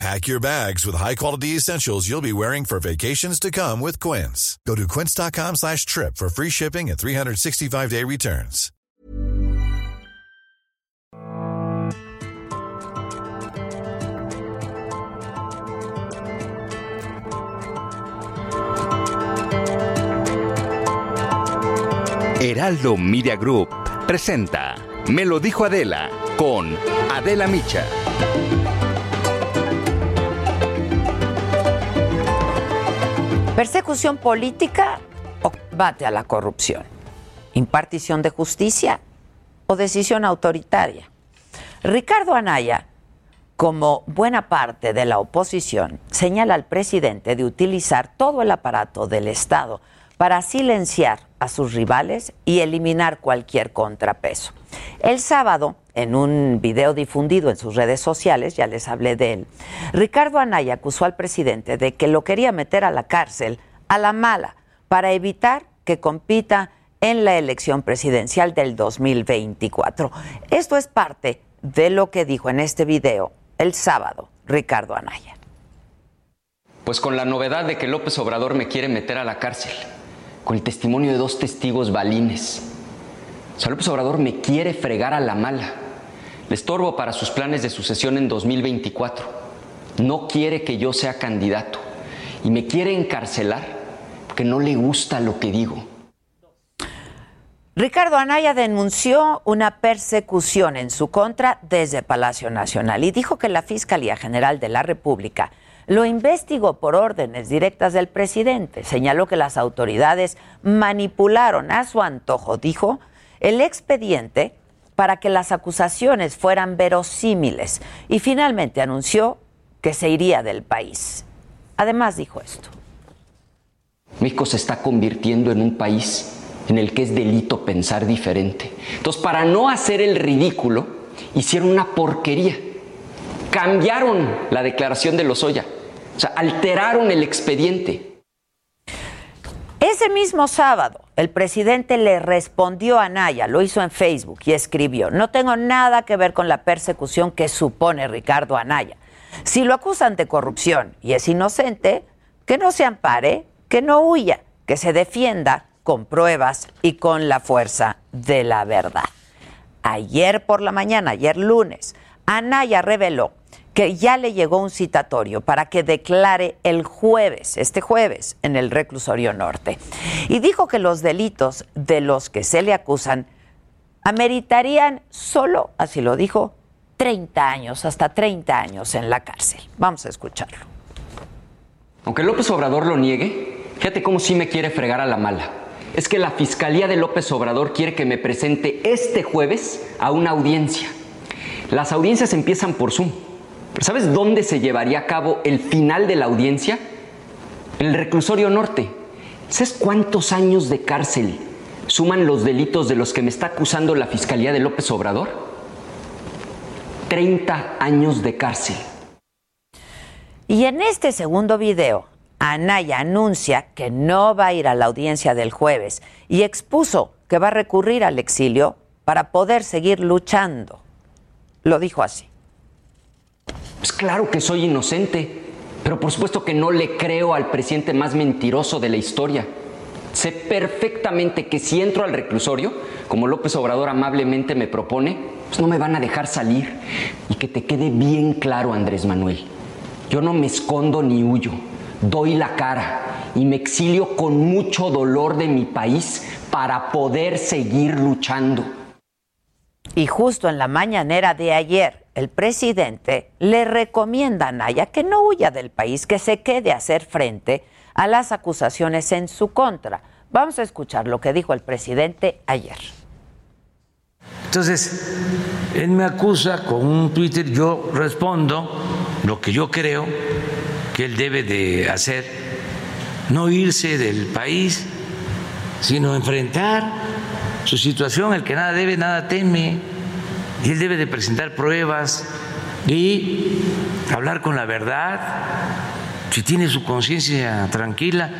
Pack your bags with high-quality essentials you'll be wearing for vacations to come with Quince. Go to quince.com slash trip for free shipping and 365-day returns. Heraldo Media Group presenta Me lo dijo Adela con Adela Micha. Persecución política o combate a la corrupción. Impartición de justicia o decisión autoritaria. Ricardo Anaya, como buena parte de la oposición, señala al presidente de utilizar todo el aparato del Estado para silenciar a sus rivales y eliminar cualquier contrapeso. El sábado, en un video difundido en sus redes sociales, ya les hablé de él, Ricardo Anaya acusó al presidente de que lo quería meter a la cárcel a la mala para evitar que compita en la elección presidencial del 2024. Esto es parte de lo que dijo en este video el sábado Ricardo Anaya. Pues con la novedad de que López Obrador me quiere meter a la cárcel, con el testimonio de dos testigos balines. O sea, López Obrador me quiere fregar a la mala. Estorbo para sus planes de sucesión en 2024. No quiere que yo sea candidato. Y me quiere encarcelar porque no le gusta lo que digo. Ricardo Anaya denunció una persecución en su contra desde Palacio Nacional y dijo que la Fiscalía General de la República lo investigó por órdenes directas del presidente. Señaló que las autoridades manipularon a su antojo, dijo, el expediente para que las acusaciones fueran verosímiles y finalmente anunció que se iría del país. Además dijo esto. México se está convirtiendo en un país en el que es delito pensar diferente. Entonces, para no hacer el ridículo, hicieron una porquería. Cambiaron la declaración de Lozoya. O sea, alteraron el expediente. Ese mismo sábado, el presidente le respondió a Naya, lo hizo en Facebook y escribió, no tengo nada que ver con la persecución que supone Ricardo Anaya. Si lo acusan de corrupción y es inocente, que no se ampare, que no huya, que se defienda con pruebas y con la fuerza de la verdad. Ayer por la mañana, ayer lunes, Anaya reveló que ya le llegó un citatorio para que declare el jueves, este jueves, en el reclusorio norte. Y dijo que los delitos de los que se le acusan ameritarían solo, así lo dijo, 30 años, hasta 30 años en la cárcel. Vamos a escucharlo. Aunque López Obrador lo niegue, fíjate cómo sí me quiere fregar a la mala. Es que la Fiscalía de López Obrador quiere que me presente este jueves a una audiencia. Las audiencias empiezan por Zoom. ¿Sabes dónde se llevaría a cabo el final de la audiencia? En el reclusorio norte. ¿Sabes cuántos años de cárcel suman los delitos de los que me está acusando la Fiscalía de López Obrador? 30 años de cárcel. Y en este segundo video, Anaya anuncia que no va a ir a la audiencia del jueves y expuso que va a recurrir al exilio para poder seguir luchando. Lo dijo así. Pues claro que soy inocente, pero por supuesto que no le creo al presidente más mentiroso de la historia. Sé perfectamente que si entro al reclusorio, como López Obrador amablemente me propone, pues no me van a dejar salir. Y que te quede bien claro, Andrés Manuel, yo no me escondo ni huyo, doy la cara y me exilio con mucho dolor de mi país para poder seguir luchando. Y justo en la mañanera de ayer, el presidente le recomienda a Naya que no huya del país, que se quede a hacer frente a las acusaciones en su contra. Vamos a escuchar lo que dijo el presidente ayer. Entonces, él me acusa con un Twitter, yo respondo lo que yo creo que él debe de hacer, no irse del país, sino enfrentar su situación, el que nada debe, nada teme, él debe de presentar pruebas y hablar con la verdad, si tiene su conciencia tranquila.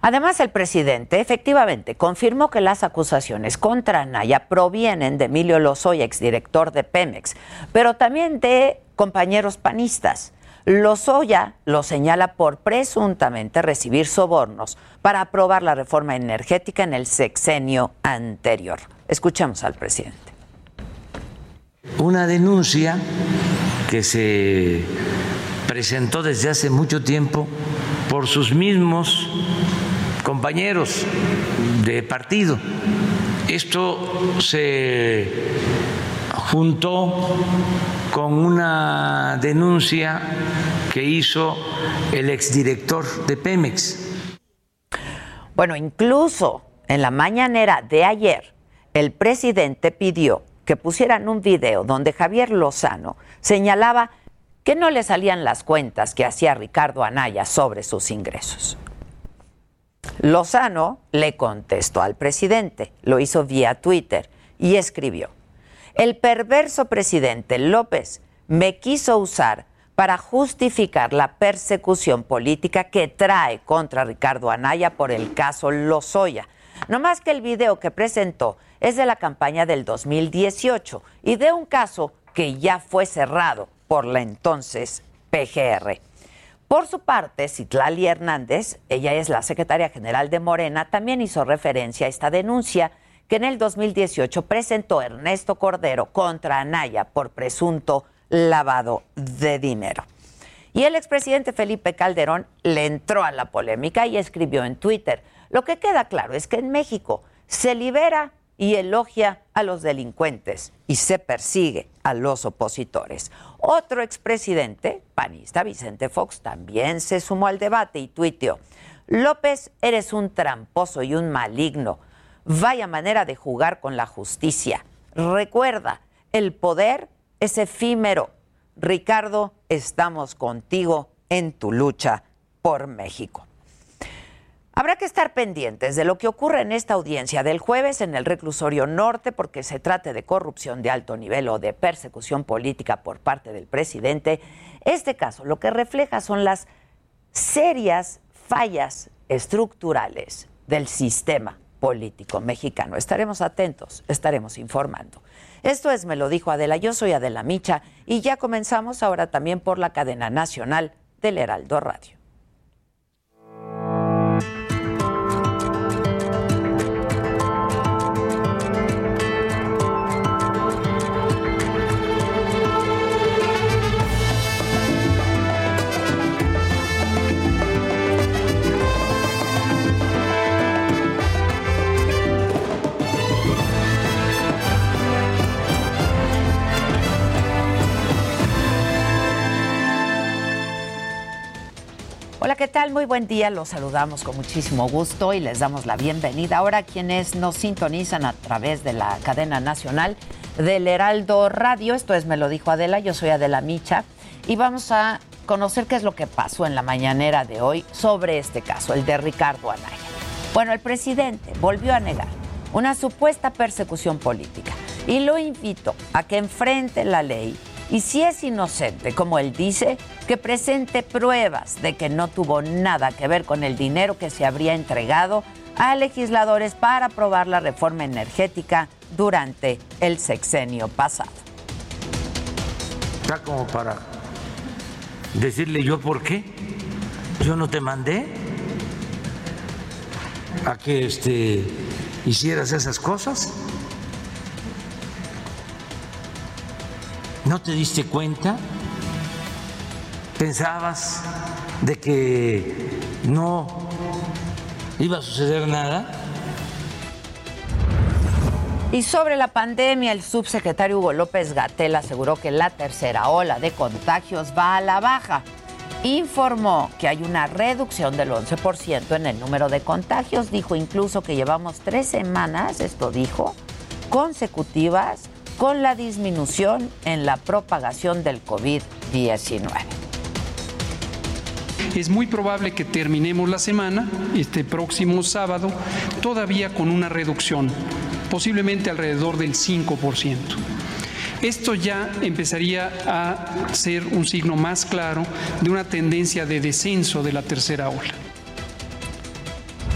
Además, el presidente efectivamente confirmó que las acusaciones contra Anaya provienen de Emilio Lozoya, exdirector de Pemex, pero también de compañeros panistas. Lozoya lo señala por presuntamente recibir sobornos para aprobar la reforma energética en el sexenio anterior. Escuchemos al presidente. Una denuncia que se presentó desde hace mucho tiempo por sus mismos compañeros de partido. Esto se juntó con una denuncia que hizo el exdirector de Pemex. Bueno, incluso en la mañanera de ayer, el presidente pidió que pusieran un video donde Javier Lozano señalaba que no le salían las cuentas que hacía Ricardo Anaya sobre sus ingresos. Lozano le contestó al presidente, lo hizo vía Twitter y escribió, el perverso presidente López me quiso usar para justificar la persecución política que trae contra Ricardo Anaya por el caso Lozoya. No más que el video que presentó es de la campaña del 2018 y de un caso que ya fue cerrado por la entonces PGR. Por su parte, Citlali Hernández, ella es la secretaria general de Morena, también hizo referencia a esta denuncia que en el 2018 presentó Ernesto Cordero contra Anaya por presunto lavado de dinero. Y el expresidente Felipe Calderón le entró a la polémica y escribió en Twitter, lo que queda claro es que en México se libera y elogia a los delincuentes y se persigue a los opositores. Otro expresidente, panista Vicente Fox, también se sumó al debate y tuiteó, López, eres un tramposo y un maligno. Vaya manera de jugar con la justicia. Recuerda, el poder es efímero. Ricardo, estamos contigo en tu lucha por México. Habrá que estar pendientes de lo que ocurre en esta audiencia del jueves en el reclusorio norte porque se trate de corrupción de alto nivel o de persecución política por parte del presidente. Este caso lo que refleja son las serias fallas estructurales del sistema político mexicano. Estaremos atentos, estaremos informando. Esto es Me lo dijo Adela, yo soy Adela Micha y ya comenzamos ahora también por la cadena nacional del Heraldo Radio. Hola, ¿qué tal? Muy buen día. Los saludamos con muchísimo gusto y les damos la bienvenida. Ahora quienes nos sintonizan a través de la cadena nacional del Heraldo Radio, esto es Me lo dijo Adela, yo soy Adela Micha y vamos a conocer qué es lo que pasó en la mañanera de hoy sobre este caso, el de Ricardo Anaya. Bueno, el presidente volvió a negar una supuesta persecución política y lo invito a que enfrente la ley y si es inocente, como él dice, que presente pruebas de que no tuvo nada que ver con el dinero que se habría entregado a legisladores para aprobar la reforma energética durante el sexenio pasado. Está como para decirle yo por qué. Yo no te mandé a que este, hicieras esas cosas. ¿No te diste cuenta? ¿Pensabas de que no iba a suceder nada? Y sobre la pandemia, el subsecretario Hugo López Gatel aseguró que la tercera ola de contagios va a la baja. Informó que hay una reducción del 11% en el número de contagios. Dijo incluso que llevamos tres semanas, esto dijo, consecutivas con la disminución en la propagación del COVID-19. es muy probable que terminemos la semana, este próximo sábado, todavía con una reducción, posiblemente alrededor del 5%. Esto ya empezaría a ser un signo más claro de una tendencia de descenso de la tercera ola.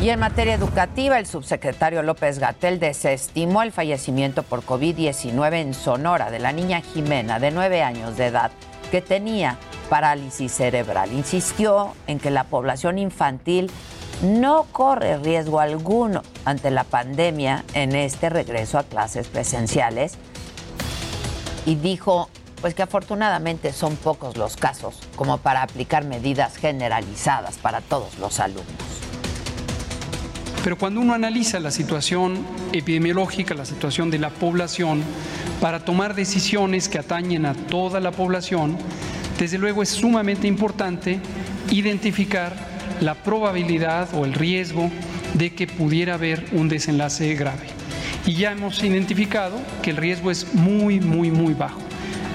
Y en materia educativa, el subsecretario López Gatel desestimó el fallecimiento por COVID-19 en Sonora de la niña Jimena, de nueve años de edad, que tenía parálisis cerebral. Insistió en que la población infantil no corre riesgo alguno ante la pandemia en este regreso a clases presenciales y dijo pues que afortunadamente son pocos los casos como para aplicar medidas generalizadas para todos los alumnos. Pero cuando uno analiza la situación epidemiológica, la situación de la población, para tomar decisiones que atañen a toda la población, desde luego es sumamente importante identificar la probabilidad o el riesgo de que pudiera haber un desenlace grave. Y ya hemos identificado que el riesgo es muy, muy, muy bajo.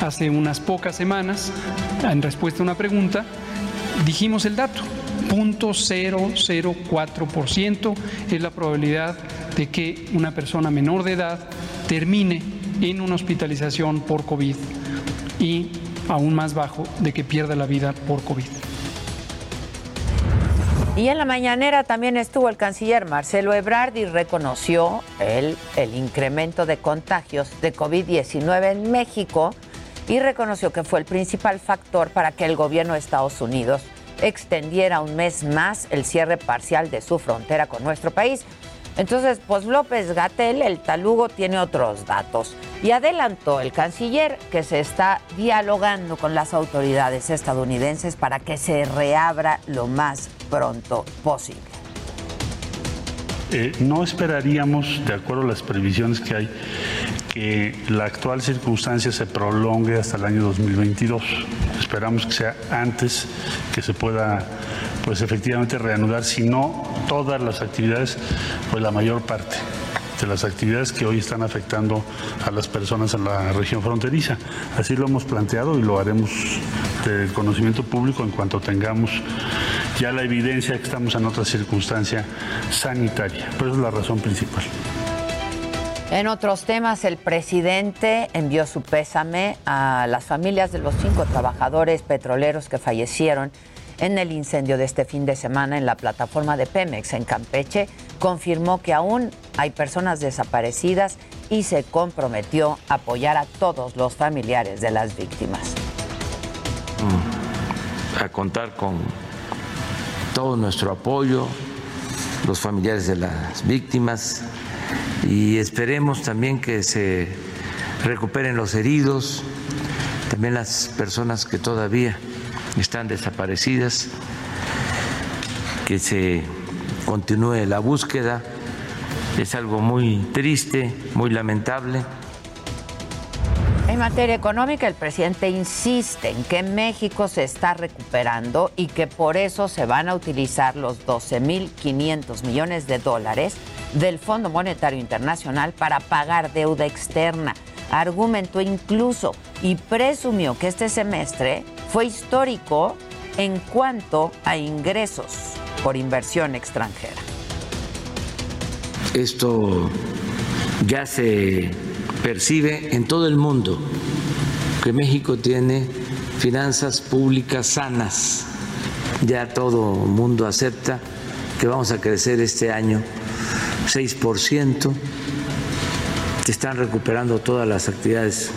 Hace unas pocas semanas, en respuesta a una pregunta, dijimos el dato. 0.004% es la probabilidad de que una persona menor de edad termine en una hospitalización por COVID y aún más bajo de que pierda la vida por COVID. Y en la mañanera también estuvo el canciller Marcelo Ebrard y reconoció el, el incremento de contagios de COVID-19 en México y reconoció que fue el principal factor para que el gobierno de Estados Unidos extendiera un mes más el cierre parcial de su frontera con nuestro país. Entonces, pues López Gatel, el talugo, tiene otros datos. Y adelantó el canciller que se está dialogando con las autoridades estadounidenses para que se reabra lo más pronto posible. No esperaríamos, de acuerdo a las previsiones que hay, que la actual circunstancia se prolongue hasta el año 2022. Esperamos que sea antes que se pueda, pues efectivamente reanudar, si no todas las actividades, pues la mayor parte de las actividades que hoy están afectando a las personas en la región fronteriza. Así lo hemos planteado y lo haremos del conocimiento público en cuanto tengamos ya la evidencia que estamos en otra circunstancia sanitaria. Pero es la razón principal. En otros temas, el presidente envió su pésame a las familias de los cinco trabajadores petroleros que fallecieron en el incendio de este fin de semana en la plataforma de Pemex en Campeche. Confirmó que aún hay personas desaparecidas y se comprometió a apoyar a todos los familiares de las víctimas. Mm. A contar con todo nuestro apoyo, los familiares de las víctimas y esperemos también que se recuperen los heridos, también las personas que todavía están desaparecidas, que se continúe la búsqueda. Es algo muy triste, muy lamentable. En materia económica, el presidente insiste en que México se está recuperando y que por eso se van a utilizar los 12.500 millones de dólares del Fondo Monetario Internacional para pagar deuda externa. Argumentó incluso y presumió que este semestre fue histórico en cuanto a ingresos por inversión extranjera. Esto ya se percibe en todo el mundo que México tiene finanzas públicas sanas. Ya todo el mundo acepta que vamos a crecer este año 6%. Se están recuperando todas las actividades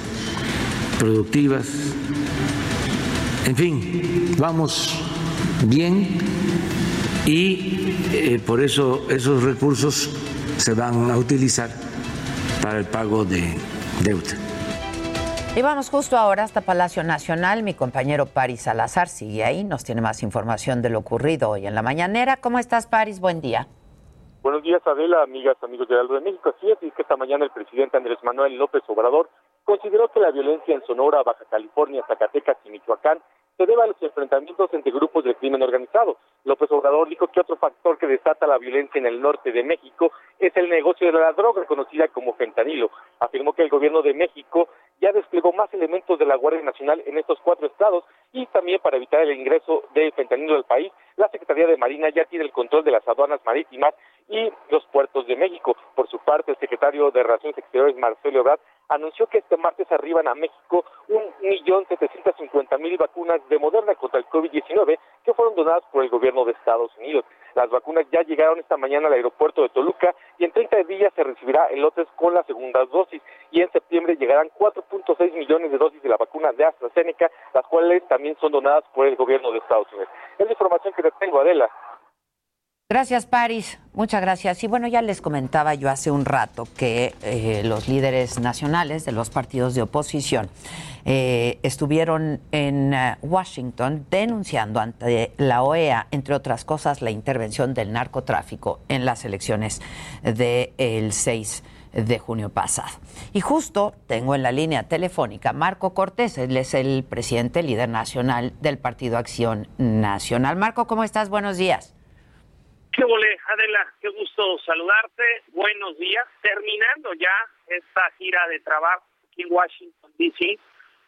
productivas. En fin, vamos bien y eh, por eso esos recursos se van a utilizar para el pago de deuda. Y vamos justo ahora hasta Palacio Nacional. Mi compañero Paris Salazar sigue ahí, nos tiene más información de lo ocurrido hoy en la mañanera. ¿Cómo estás, Paris? Buen día. Buenos días, Adela, amigas, amigos de Aldo de México. Así es, que esta mañana el presidente Andrés Manuel López Obrador consideró que la violencia en Sonora, Baja California, Zacatecas y Michoacán se debe a los enfrentamientos entre grupos del crimen organizado. López Obrador dijo que otro factor que desata la violencia en el norte de México es el negocio de la droga conocida como fentanilo. Afirmó que el gobierno de México ya desplegó más elementos de la Guardia Nacional en estos cuatro estados y también para evitar el ingreso de fentanilo al país, la Secretaría de Marina ya tiene el control de las aduanas marítimas y los puertos de México. Por su parte, el secretario de Relaciones Exteriores, Marcelo Ebrard, anunció que este martes arriban a México un millón setecientos cincuenta mil vacunas de Moderna contra el COVID-19 que fueron donadas por el gobierno de Estados Unidos. Las vacunas ya llegaron esta mañana al aeropuerto de Toluca y en 30 días se recibirá en lotes con la segunda dosis y en septiembre llegarán 4.6 millones de dosis de la vacuna de AstraZeneca, las cuales también son donadas por el gobierno de Estados Unidos. Es la información que te tengo, Adela. Gracias, Paris. Muchas gracias. Y bueno, ya les comentaba yo hace un rato que eh, los líderes nacionales de los partidos de oposición eh, estuvieron en eh, Washington denunciando ante la OEA, entre otras cosas, la intervención del narcotráfico en las elecciones del 6 de junio pasado. Y justo tengo en la línea telefónica Marco Cortés, él es el presidente líder nacional del Partido Acción Nacional. Marco, ¿cómo estás? Buenos días. ¿Qué volé, Adela? Qué gusto saludarte. Buenos días. Terminando ya esta gira de trabajo aquí en Washington, D.C.,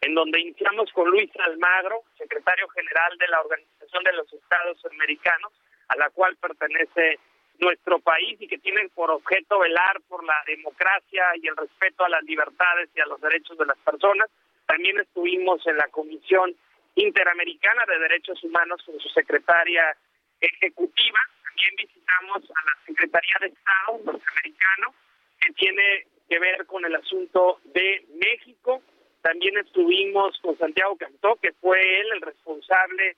en donde iniciamos con Luis Almagro, secretario general de la Organización de los Estados Americanos, a la cual pertenece nuestro país y que tiene por objeto velar por la democracia y el respeto a las libertades y a los derechos de las personas. También estuvimos en la Comisión Interamericana de Derechos Humanos con su secretaria ejecutiva también visitamos a la Secretaría de Estado norteamericano, que tiene que ver con el asunto de México. También estuvimos con Santiago Cantó, que fue él el responsable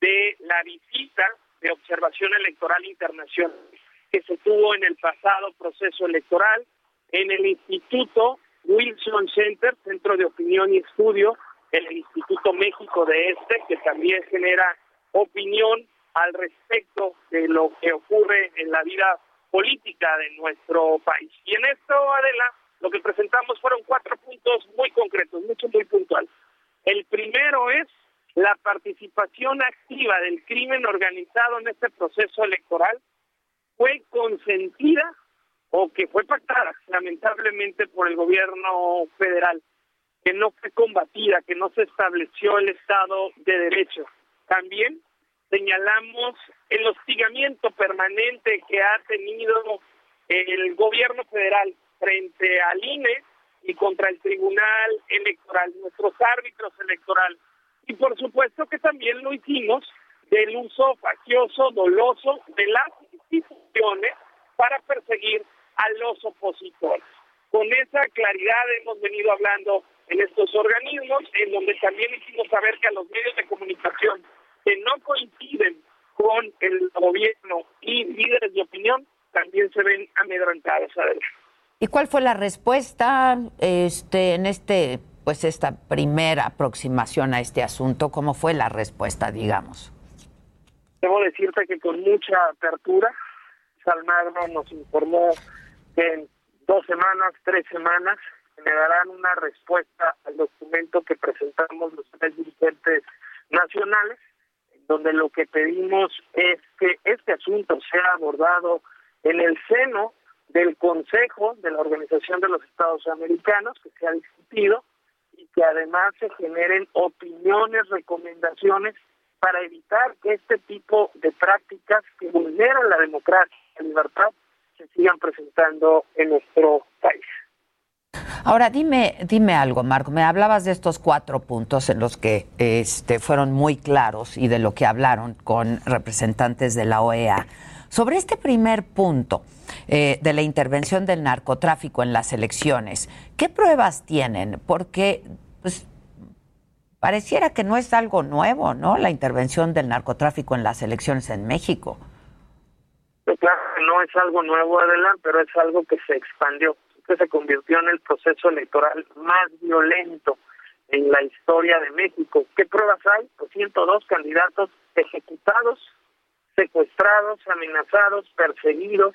de la visita de observación electoral internacional que se tuvo en el pasado proceso electoral en el Instituto Wilson Center, Centro de Opinión y Estudio, el Instituto México de Este, que también genera opinión al respecto de lo que ocurre en la vida política de nuestro país. Y en esto, Adela, lo que presentamos fueron cuatro puntos muy concretos, mucho, muy puntual. El primero es la participación activa del crimen organizado en este proceso electoral fue consentida o que fue pactada lamentablemente por el gobierno federal, que no fue combatida, que no se estableció el Estado de Derecho. También señalamos el hostigamiento permanente que ha tenido el gobierno federal frente al INE y contra el Tribunal Electoral, nuestros árbitros electorales. Y por supuesto que también lo hicimos del uso facioso, doloso de las instituciones para perseguir a los opositores. Con esa claridad hemos venido hablando en estos organismos, en donde también hicimos saber que a los medios de comunicación que no coinciden con el gobierno y líderes de opinión también se ven amedrentados. ¿Y cuál fue la respuesta este, en este, pues esta primera aproximación a este asunto? ¿Cómo fue la respuesta, digamos? Debo decirte que con mucha apertura, Salmagro nos informó que en dos semanas, tres semanas, me darán una respuesta al documento que presentamos los tres dirigentes nacionales donde lo que pedimos es que este asunto sea abordado en el seno del Consejo de la Organización de los Estados Americanos, que sea discutido y que además se generen opiniones, recomendaciones para evitar que este tipo de prácticas que vulneran la democracia y la libertad se sigan presentando en nuestro país. Ahora dime, dime algo, Marco. Me hablabas de estos cuatro puntos en los que este, fueron muy claros y de lo que hablaron con representantes de la OEA. Sobre este primer punto eh, de la intervención del narcotráfico en las elecciones, ¿qué pruebas tienen? Porque pues, pareciera que no es algo nuevo, ¿no? La intervención del narcotráfico en las elecciones en México. Claro, no es algo nuevo, adelante, pero es algo que se expandió que se convirtió en el proceso electoral más violento en la historia de México. ¿Qué pruebas hay? Pues 102 candidatos ejecutados, secuestrados, amenazados, perseguidos,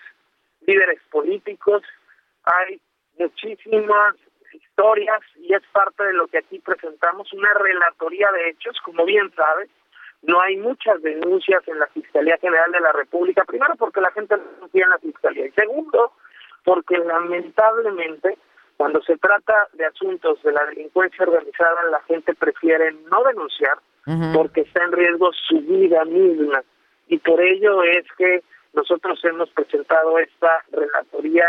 líderes políticos. Hay muchísimas historias y es parte de lo que aquí presentamos, una relatoría de hechos, como bien sabes. No hay muchas denuncias en la Fiscalía General de la República, primero porque la gente no confía en la Fiscalía y segundo porque lamentablemente cuando se trata de asuntos de la delincuencia organizada la gente prefiere no denunciar porque está en riesgo su vida misma. Y por ello es que nosotros hemos presentado esta relatoría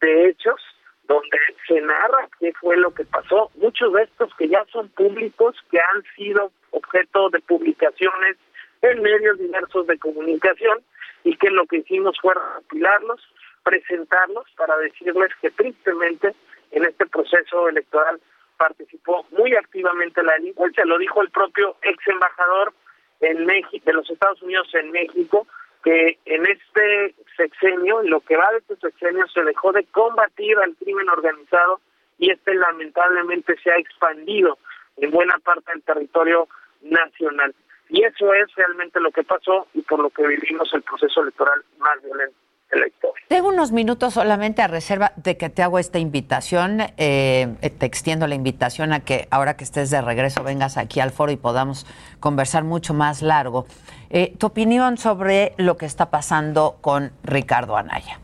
de hechos donde se narra qué fue lo que pasó. Muchos de estos que ya son públicos, que han sido objeto de publicaciones en medios diversos de comunicación y que lo que hicimos fue recopilarlos, presentarlos para decirles que tristemente en este proceso electoral participó muy activamente la delincuencia, lo dijo el propio ex embajador en México, de los Estados Unidos en México, que en este sexenio, en lo que va de este sexenio, se dejó de combatir al crimen organizado y este lamentablemente se ha expandido en buena parte del territorio nacional. Y eso es realmente lo que pasó y por lo que vivimos el proceso electoral más violento de la historia. Tengo unos minutos solamente a reserva de que te hago esta invitación. Eh, te extiendo la invitación a que ahora que estés de regreso vengas aquí al foro y podamos conversar mucho más largo. Eh, tu opinión sobre lo que está pasando con Ricardo Anaya.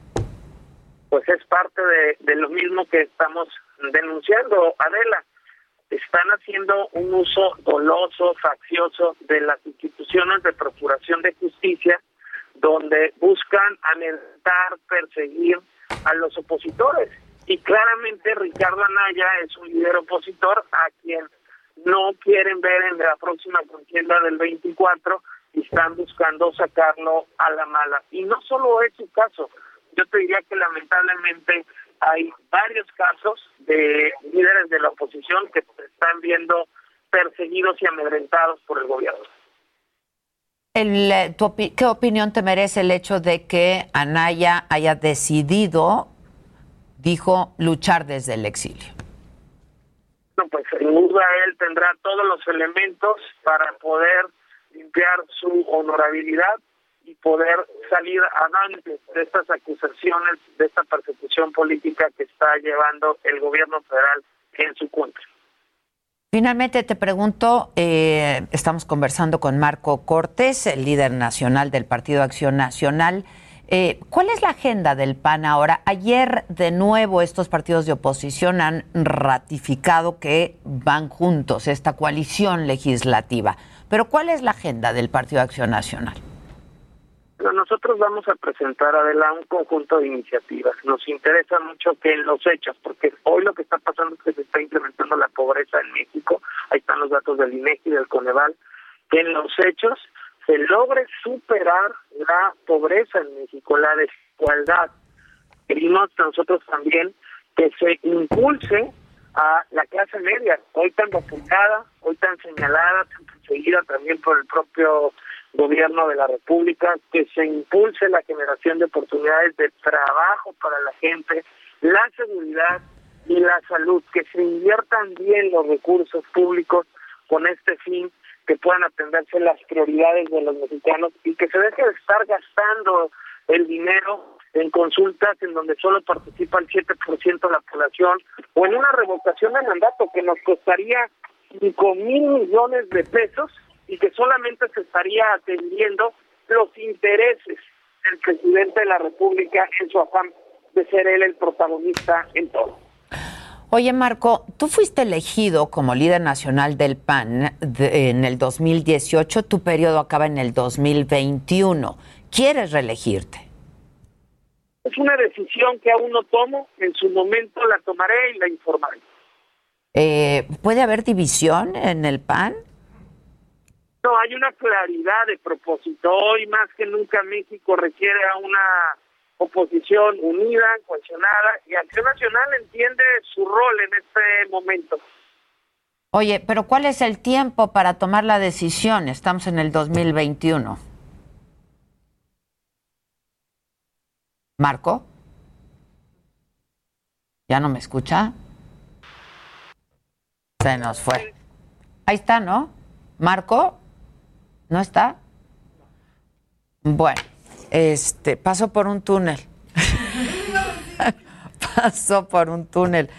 Pues es parte de, de lo mismo que estamos denunciando, Adela. Están haciendo un uso doloso, faccioso de las instituciones de procuración de justicia, donde buscan amedrentar, perseguir a los opositores. Y claramente Ricardo Anaya es un líder opositor a quien no quieren ver en la próxima contienda del 24 y están buscando sacarlo a la mala. Y no solo es su caso, yo te diría que lamentablemente hay varios casos de líderes de la oposición que se están viendo perseguidos y amedrentados por el gobierno. El, eh, ¿Qué opinión te merece el hecho de que Anaya haya decidido, dijo, luchar desde el exilio? No, pues sin duda él tendrá todos los elementos para poder limpiar su honorabilidad y poder salir adelante de estas acusaciones, de esta persecución política que está llevando el gobierno federal en su contra. Finalmente te pregunto, eh, estamos conversando con Marco Cortés, el líder nacional del Partido Acción Nacional. Eh, ¿Cuál es la agenda del PAN ahora? Ayer de nuevo estos partidos de oposición han ratificado que van juntos, esta coalición legislativa. Pero ¿cuál es la agenda del Partido Acción Nacional? Nosotros vamos a presentar, adelante un conjunto de iniciativas. Nos interesa mucho que en los hechos, porque hoy lo que está pasando es que se está incrementando la pobreza en México, ahí están los datos del INEGI y del Coneval, que en los hechos se logre superar la pobreza en México, la desigualdad. Queremos nosotros también que se impulse a la clase media, hoy tan apuntada, hoy tan señalada, tan perseguida también por el propio gobierno de la República, que se impulse la generación de oportunidades de trabajo para la gente, la seguridad y la salud, que se inviertan bien los recursos públicos con este fin, que puedan atenderse las prioridades de los mexicanos y que se deje de estar gastando el dinero en consultas en donde solo participa el 7% de la población o en una revocación de mandato que nos costaría 5 mil millones de pesos y que solamente se estaría atendiendo los intereses del presidente de la República en su afán de ser él el protagonista en todo. Oye, Marco, tú fuiste elegido como líder nacional del PAN en el 2018, tu periodo acaba en el 2021. ¿Quieres reelegirte? Es una decisión que aún no tomo, en su momento la tomaré y la informaré. Eh, ¿Puede haber división en el PAN? No, hay una claridad de propósito. Hoy más que nunca México requiere a una oposición unida, cohesionada, y Acción Nacional entiende su rol en este momento. Oye, pero ¿cuál es el tiempo para tomar la decisión? Estamos en el 2021. Marco, ¿ya no me escucha? Se nos fue. Ahí está, ¿no? Marco. ¿No está? Bueno, este, pasó por un túnel. pasó por un túnel.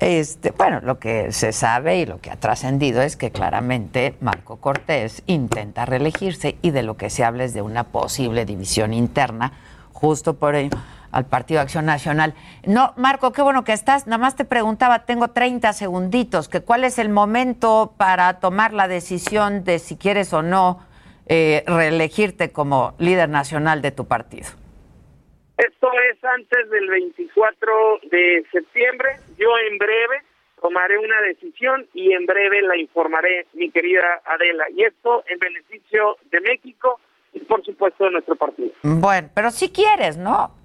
Este, bueno, lo que se sabe y lo que ha trascendido es que claramente Marco Cortés intenta reelegirse y de lo que se habla es de una posible división interna. Justo por ello, al Partido Acción Nacional. No, Marco, qué bueno que estás. Nada más te preguntaba, tengo 30 segunditos, que cuál es el momento para tomar la decisión de si quieres o no eh, reelegirte como líder nacional de tu partido. Esto es antes del 24 de septiembre. Yo en breve tomaré una decisión y en breve la informaré, mi querida Adela. Y esto en beneficio de México y por supuesto de nuestro partido. Bueno, pero si quieres, ¿no?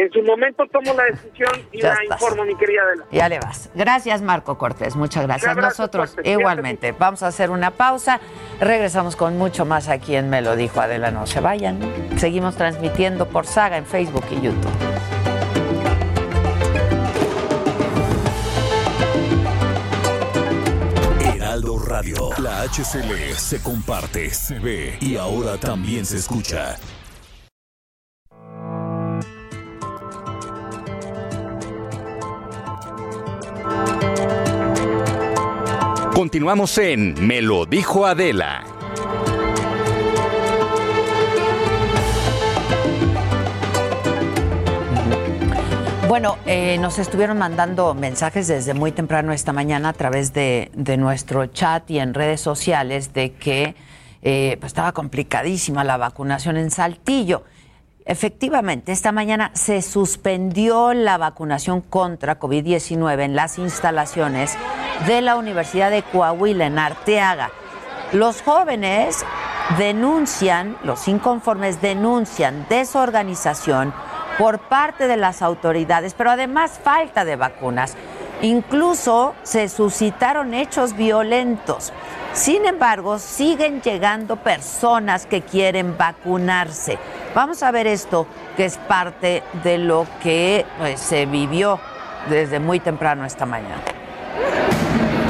En su momento tomo la decisión y la informo, mi querida Adela. Ya le vas. Gracias, Marco Cortés. Muchas gracias. Nosotros igualmente. Vamos a hacer una pausa. Regresamos con mucho más aquí en Me lo dijo Adela. No se vayan. Seguimos transmitiendo por Saga en Facebook y YouTube. Heraldo Radio. La HCL se comparte, se ve y ahora también se escucha. Continuamos en Me lo dijo Adela. Bueno, eh, nos estuvieron mandando mensajes desde muy temprano esta mañana a través de, nuestro chat y en redes sociales de que eh, pues estaba complicadísima la vacunación en Saltillo. Efectivamente, esta mañana se suspendió la vacunación contra COVID-19 en las instalaciones de la Universidad de Coahuila en Arteaga. Los jóvenes denuncian, los inconformes denuncian desorganización por parte de las autoridades, pero además falta de vacunas. Incluso se suscitaron hechos violentos. Sin embargo, siguen llegando personas que quieren vacunarse. Vamos a ver esto, que es parte de lo que pues, se vivió desde muy temprano esta mañana.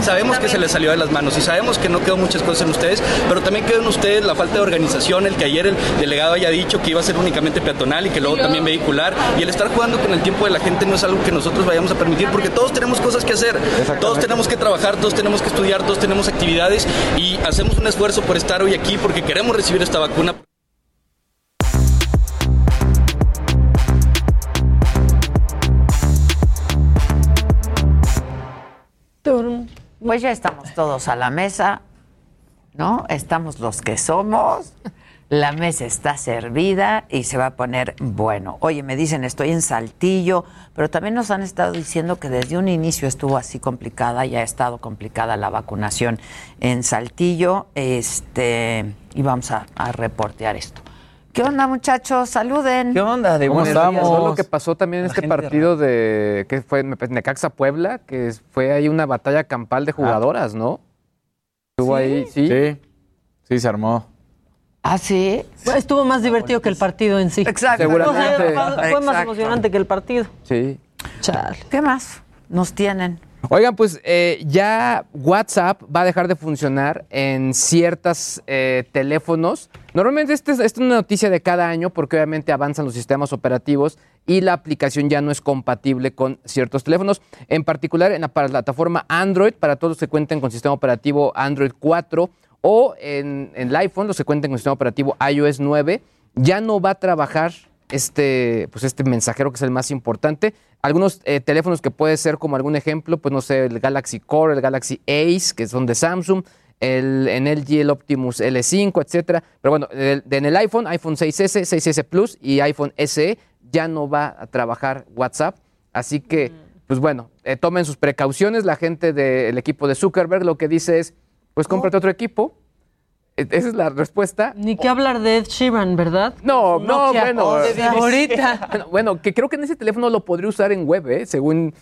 Sabemos que se les salió de las manos y sabemos que no quedó muchas cosas en ustedes, pero también quedó en ustedes la falta de organización, el que ayer el delegado haya dicho que iba a ser únicamente peatonal y que luego también vehicular, y el estar jugando con el tiempo de la gente no es algo que nosotros vayamos a permitir porque todos tenemos cosas que hacer, todos tenemos que trabajar, todos tenemos que estudiar, todos tenemos actividades y hacemos un esfuerzo por estar hoy aquí porque queremos recibir esta vacuna. Pues ya estamos todos a la mesa, ¿no? Estamos los que somos. La mesa está servida y se va a poner bueno. Oye, me dicen, estoy en Saltillo, pero también nos han estado diciendo que desde un inicio estuvo así complicada y ha estado complicada la vacunación en Saltillo. Este, y vamos a, a reportear esto. ¿Qué onda, muchachos? Saluden. ¿Qué onda? De ¿Cómo buenos días. estamos? lo que pasó también en este partido de que fue Necaxa Puebla, que fue ahí una batalla campal de jugadoras, ¿no? Estuvo ahí, sí. Sí, sí, se armó. ¿Ah, sí? Estuvo más divertido que el partido en sí. Exacto. Seguramente. O sea, fue- fue más emocionante que el partido. Sí. Chale. ¿Qué más nos tienen? Oigan, pues eh, ya WhatsApp va a dejar de funcionar en ciertos teléfonos. Normalmente esta es, una noticia de cada año porque obviamente avanzan los sistemas operativos y la aplicación ya no es compatible con ciertos teléfonos. En particular en la plataforma Android, para todos los que cuenten con sistema operativo Android 4 o en, en el iPhone, los que cuenten con sistema operativo iOS 9, ya no va a trabajar este, pues este mensajero que es el más importante. Algunos eh, teléfonos que puede ser como algún ejemplo, pues no sé, el Galaxy Core, el Galaxy Ace, que son de Samsung, el, en LG el Optimus L5, etcétera. Pero bueno, el- en el iPhone, iPhone 6S, 6S Plus y iPhone SE ya no va a trabajar WhatsApp. Así que, pues bueno, eh, tomen sus precauciones. La gente del equipo de Zuckerberg lo que dice es, pues cómprate otro equipo. E- Esa es la respuesta. Ni que hablar de Ed Sheeran, ¿verdad? No, no, Nokia. bueno. O sea, ahorita. Bueno, bueno, que creo que en ese teléfono lo podría usar en web, ¿eh? según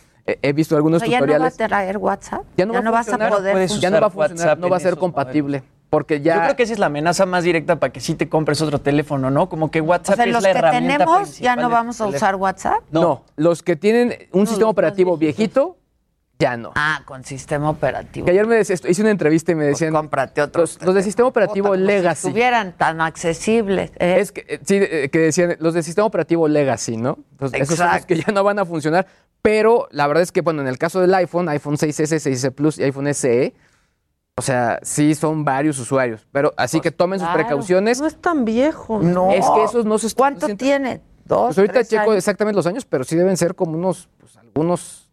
he visto algunos O sea, ¿Ya no va a tutoriales. traer WhatsApp? Ya no, va vas a poder ya no va a funcionar, WhatsApp no va a ser compatible. Porque ya. Yo creo que esa es la amenaza más directa para que sí te compres otro teléfono, ¿no? Como que O WhatsApp sea, es los la que herramienta tenemos ya no vamos a usar WhatsApp. no. los que tienen un sistema operativo viejito, ya no. Ah, con sistema operativo. Que ayer me decía- hice una entrevista y me decían. cómprate otro. Los, los de sistema operativo Puta, como si Legacy. estuvieran tan accesibles. ¿eh? Es que, eh, sí, eh, que decían los de sistema operativo Legacy, ¿no? Entonces, esos son los Exacto. que ya no van a funcionar. Pero la verdad es que, bueno, en el caso del iPhone, iPhone 6S, 6S Plus y iPhone SE, o sea, sí son varios usuarios. Pero así que tomen sus precauciones. No es tan viejo. no. Es que esos no se ¿Cuánto no se- tiene? Dos, Pues ahorita tres checo años. exactamente los años, pero sí deben ser como unos, pues, algunos,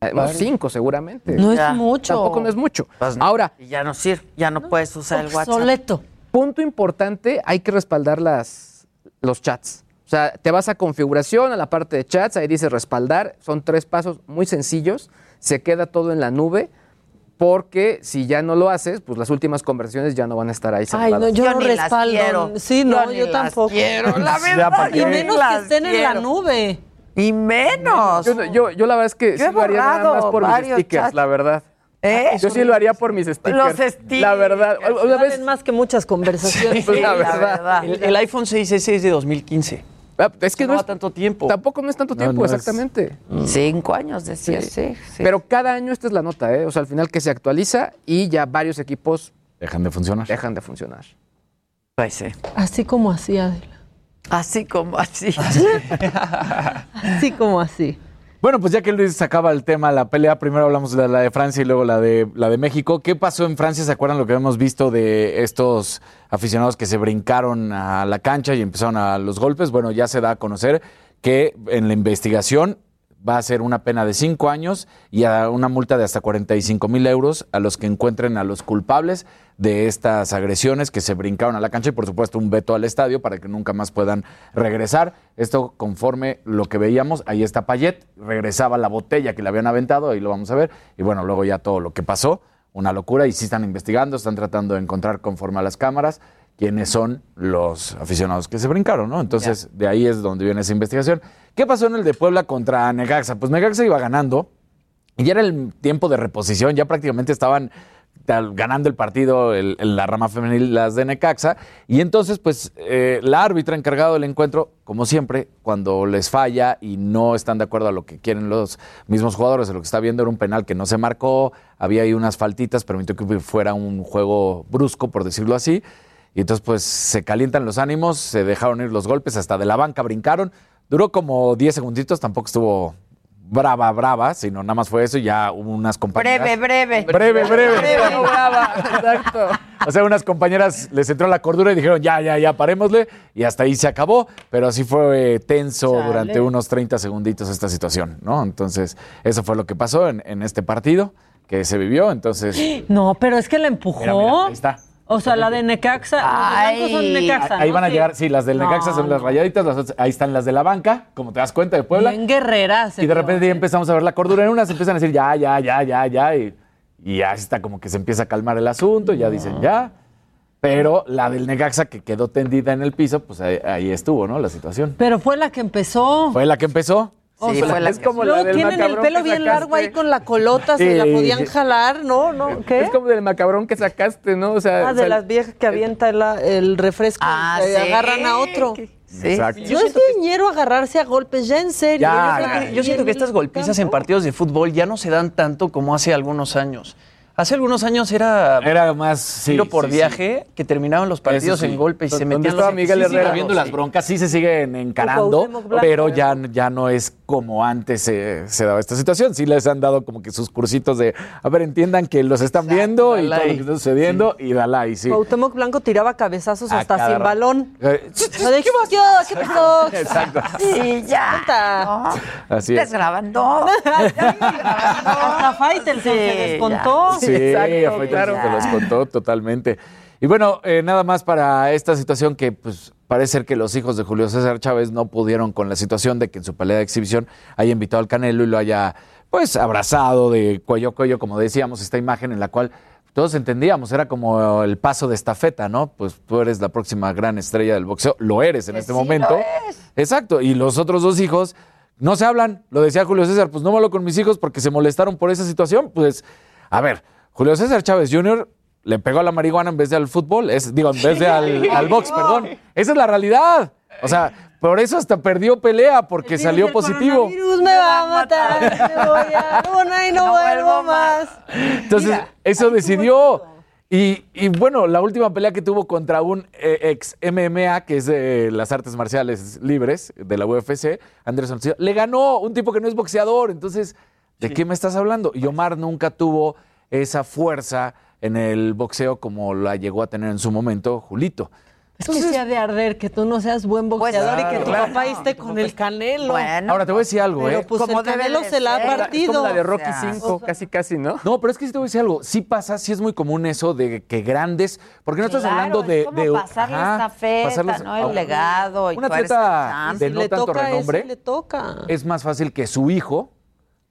unos Varios. cinco seguramente. No es Ya. mucho. Tampoco no es mucho. Pues no, Ahora, y ya no sirve, ya no puedes usar el WhatsApp. Obsoleto. punto importante, hay que respaldar las, los chats. O sea, te vas a configuración, a la parte de chats, ahí dice respaldar. Son tres pasos muy sencillos. Se queda todo en la nube. Porque si ya no lo haces, pues las últimas conversaciones ya no van a estar ahí Ay, no, yo, Yo no ni las respaldo. quiero. Sí, Yo no, ni yo las tampoco. quiero, la verdad. Y menos que estén en la nube. Y menos. Yo, yo, yo la verdad es que Yo he sí lo haría nada más por mis stickers, chats. la verdad. ¿Eh? Yo sí lo haría por mis stickers. Los stickers. La verdad. Una vez, más que muchas conversaciones. pues, la Sí, la verdad. El, el iPhone 6S es de 2015. Ah, Es que no no va es, tanto tiempo. tampoco no es tanto No, tiempo, no es- exactamente. Cinco años decía, sí. sí. Pero cada año esta es la nota, ¿eh? O sea, al final que se actualiza y ya varios equipos Dejan de funcionar. dejan de funcionar. Pues sí. Así como así, Adela. Así como así. Así como así. Bueno, pues ya que Luis sacaba el tema, la pelea, primero hablamos de la de Francia y luego la de, la de México. ¿Qué pasó en Francia? ¿Se acuerdan lo que hemos visto de estos aficionados que se brincaron a la cancha y empezaron a los golpes? Bueno, ya se da a conocer que en la investigación va a ser una pena de cinco años y a una multa de hasta 45 mil euros a los que encuentren a los culpables de estas agresiones que se brincaron a la cancha y por supuesto un veto al estadio para que nunca más puedan regresar. Esto conforme lo que veíamos, ahí está Payet, regresaba la botella que le habían aventado, ahí lo vamos a ver, y bueno, luego ya todo lo que pasó, una locura y sí están investigando, están tratando de encontrar conforme a las cámaras quiénes son los aficionados que se brincaron, ¿no? Entonces, de ahí es donde viene esa investigación. ¿Qué pasó en el de Puebla contra Necaxa? Pues Necaxa iba ganando y ya era el tiempo de reposición, ya prácticamente estaban ganando el partido el- el- la rama femenil, las de Necaxa, y entonces pues eh, la árbitra encargada del encuentro, como siempre, cuando les falla y no están de acuerdo a lo que quieren los mismos jugadores, lo que está viendo era un penal que no se marcó, había ahí unas faltitas, permitió que fuera un juego brusco, por decirlo así, y entonces pues se calientan los ánimos, se dejaron ir los golpes, hasta de la banca brincaron, duró como 10 segunditos, tampoco estuvo brava, brava, sino nada más fue eso y ya hubo unas compañeras... Breve, breve. Breve, breve. Breve. Exacto. O sea, unas compañeras les entró la cordura y dijeron, ya, ya, ya, parémosle. Y hasta ahí se acabó. Pero así fue eh, tenso Chale. durante unos 30 segunditos esta situación, ¿no? Entonces, eso fue lo que pasó en, en este partido que se vivió. Entonces, No, pero es que la empujó. mira, mira, ahí está. O sea, la de Necaxa. los blancos son Necaxa. Ahí ¿no? van a llegar, sí, las del No, Necaxa son las rayaditas, las otras- ahí están las de la banca, como te das cuenta, de Puebla. Bien guerreras. Y de repente ya empezamos a ver la cordura en unas, empiezan a decir ya, ya, ya, ya, ya, y, y ya está como que se empieza a calmar el asunto, y ya dicen ya. Pero la del Necaxa que quedó tendida en el piso, pues ahí, ahí estuvo, ¿no? La situación. Pero fue la que empezó. Fue la que empezó. O Sí, sea, fue la es como la Luego del tienen el pelo bien largo ahí con la colota, se la podían jalar, ¿no? ¿No? ¿Qué? Es como del macabrón que sacaste, ¿no? O sea, Ah, o de sea, las viejas que avienta el, el refresco Ah, y se sí. agarran a otro. Sí. Exacto. No es ñero agarrarse a golpes, ya en serio. Ya, Yo Yo siento que estas golpizas en partidos de fútbol ya no se dan tanto como hace algunos años. Hace algunos años era, Era más. Sí, tiro por sí, sí. viaje que terminaban los partidos en golpes y se ¿Dónde metían estaba los Miguel Sí, Herrera? habiendo las broncas, sí se siguen encarando, Blanco, pero ¿eh? ya, ya no es como antes se, se daba esta situación. Sí les han dado como que sus cursitos de, a ver, entiendan que los están viendo y todo lo que está sucediendo y dale ahí, sí. Cuauhtémoc Blanco tiraba cabezazos A hasta sin rato. balón. Eh, O sea, de, ¿Qué pasó? ¿Qué pasó? Exacto. Sí, ya. No, Así Estás es. grabando. Hasta Faitelson Sí, se descontó. Sí, Exacto, Faitelson claro. te los contó totalmente. Y bueno, eh, nada más para esta situación que pues parece ser que los hijos de Julio César Chávez no pudieron con la situación de que en su pelea de exhibición haya invitado al Canelo y lo haya pues abrazado de cuello a cuello, como decíamos, esta imagen en la cual todos entendíamos, era como el paso de estafeta, ¿no? Pues tú eres la próxima gran estrella del boxeo, lo eres en este sí momento. lo es. Exacto, y los otros dos hijos no se hablan, lo decía Julio César, pues no me hablo con mis hijos porque se molestaron por esa situación, pues a ver, Julio César Chávez Jr. le pegó a la marihuana en vez de al fútbol, es, digo, en vez de al, al box, perdón. Esa es la realidad. O sea, por eso hasta perdió pelea, porque salió El positivo. coronavirus me va a matar. Me voy a una y no, No vuelvo más. Entonces, eso decidió. Y, y bueno, la última pelea que tuvo contra un eh, ex MMA, que es de las artes marciales libres de la UFC, Anderson Silva, le ganó un tipo que no es boxeador. Entonces, ¿de qué me estás hablando? Y Omar nunca tuvo esa fuerza en el boxeo como la llegó a tener en su momento Julito. Es que sea de arder que tú no seas buen boxeador y que tu claro. papá esté con el canelo. Bueno, Ahora te voy a decir algo, pero ¿eh? pues Como el canelo de se la ha. Es partido. como la de Rocky O sea, 5, casi, casi, ¿no? No, pero es que sí te voy a decir algo. Sí pasa, sí es muy común eso de que grandes. Porque no estás hablando de. es como de pasarle esta feta, pasarles ¿no? El legado y Un tú eres atleta el champ. de Si no le tanto toca eso, renombre. le toca. es más fácil que su hijo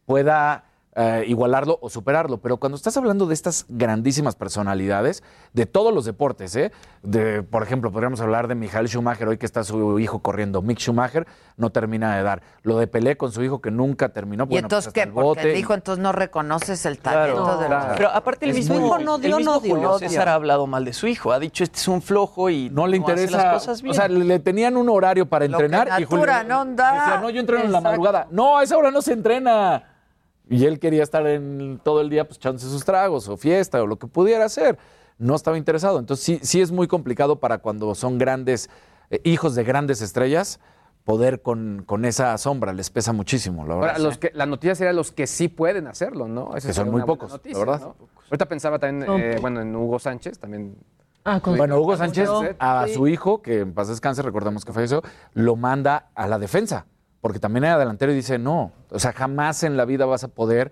pueda eh, igualarlo o superarlo. Pero cuando estás hablando de estas grandísimas personalidades de todos los deportes, ¿eh? de, por ejemplo, podríamos hablar de Michael Schumacher, hoy que está su hijo corriendo. Mick Schumacher no termina de dar. Lo de Pelé con su hijo que nunca terminó. ¿Y bueno, entonces pues qué? Porque bote. el hijo entonces no reconoces el talento Claro, de claro. los... Pero aparte el Es mismo, muy hijo, difícil. dio, no dio, Julio no César ha hablado mal de su hijo. Ha dicho, este es un flojo y No le hace interesa. las cosas bien. O sea, le tenían un horario para Lo que entrenar y Julio natura no da. decía, no, yo entreno en la madrugada. No, a esa hora no se entrena. Y él quería estar en todo el día pues echándose sus tragos o fiesta o lo que pudiera hacer. No estaba interesado. Entonces sí, sí es muy complicado para cuando son grandes eh, hijos de grandes estrellas poder con, con esa sombra. Les pesa muchísimo, la verdad. Ahora, los que, la noticia sería los que sí pueden hacerlo, ¿no? Esa Que son muy pocos, la verdad. ¿no? Ahorita pensaba también, eh, bueno, en Hugo Sánchez, también. Ah, con- Bueno, Hugo Sánchez, a su hijo, que en paz descanse, recordemos que falleció, lo manda a la defensa. Porque también era delantero y dice, no, o sea, jamás en la vida vas a poder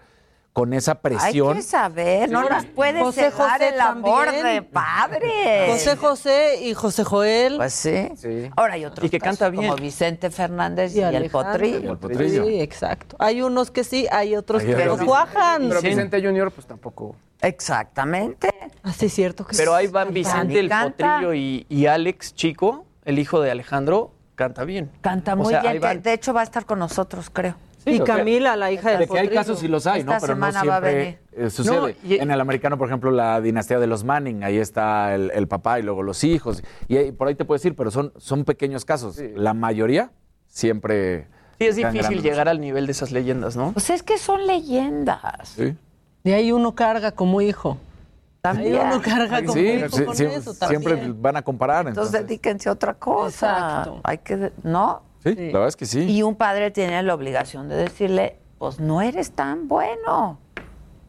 con esa Hay presión. que saber, no nos puede José cegar José el amor también. de padres. José José y José Joel. Pues sí. Sí. Ahora hay otros Y que canta casos, bien. como Vicente Fernández y, el. Potrillo. El Potrillo. Sí, exacto. Hay unos que sí, hay otros Hay que no cuajan. Pero Sí. Vicente Junior, pues tampoco. Exactamente. Así es cierto que Pero sí. ahí van Vicente, el. Potrillo y, y Alex Chico, el hijo de Alejandro, canta bien. Canta O muy sea, bien. van. De hecho, va a estar con nosotros, creo. Y Camila, la hija del De que hay casos sí los hay, ¿no? Esta Pero no semana va a siempre eh, sucede. No, y- En el americano, por ejemplo, la dinastía de los Manning, ahí está el, el papá y luego los hijos. Y ahí- por ahí te puedes decir, pero son, son pequeños casos. La mayoría siempre. Sí, es difícil grandes. llegar al nivel de esas leyendas, ¿no? Pues es que son leyendas. Sí. De ahí uno carga como hijo. También. Ahí uno carga Sí, hijo sí, con sí, eso también. siempre van a comparar. Entonces Entonces, dedíquense a otra cosa. Exacto. Hay que, ¿no? sí, la verdad es que sí. Y un padre tiene la obligación de decirle, pues no eres tan bueno,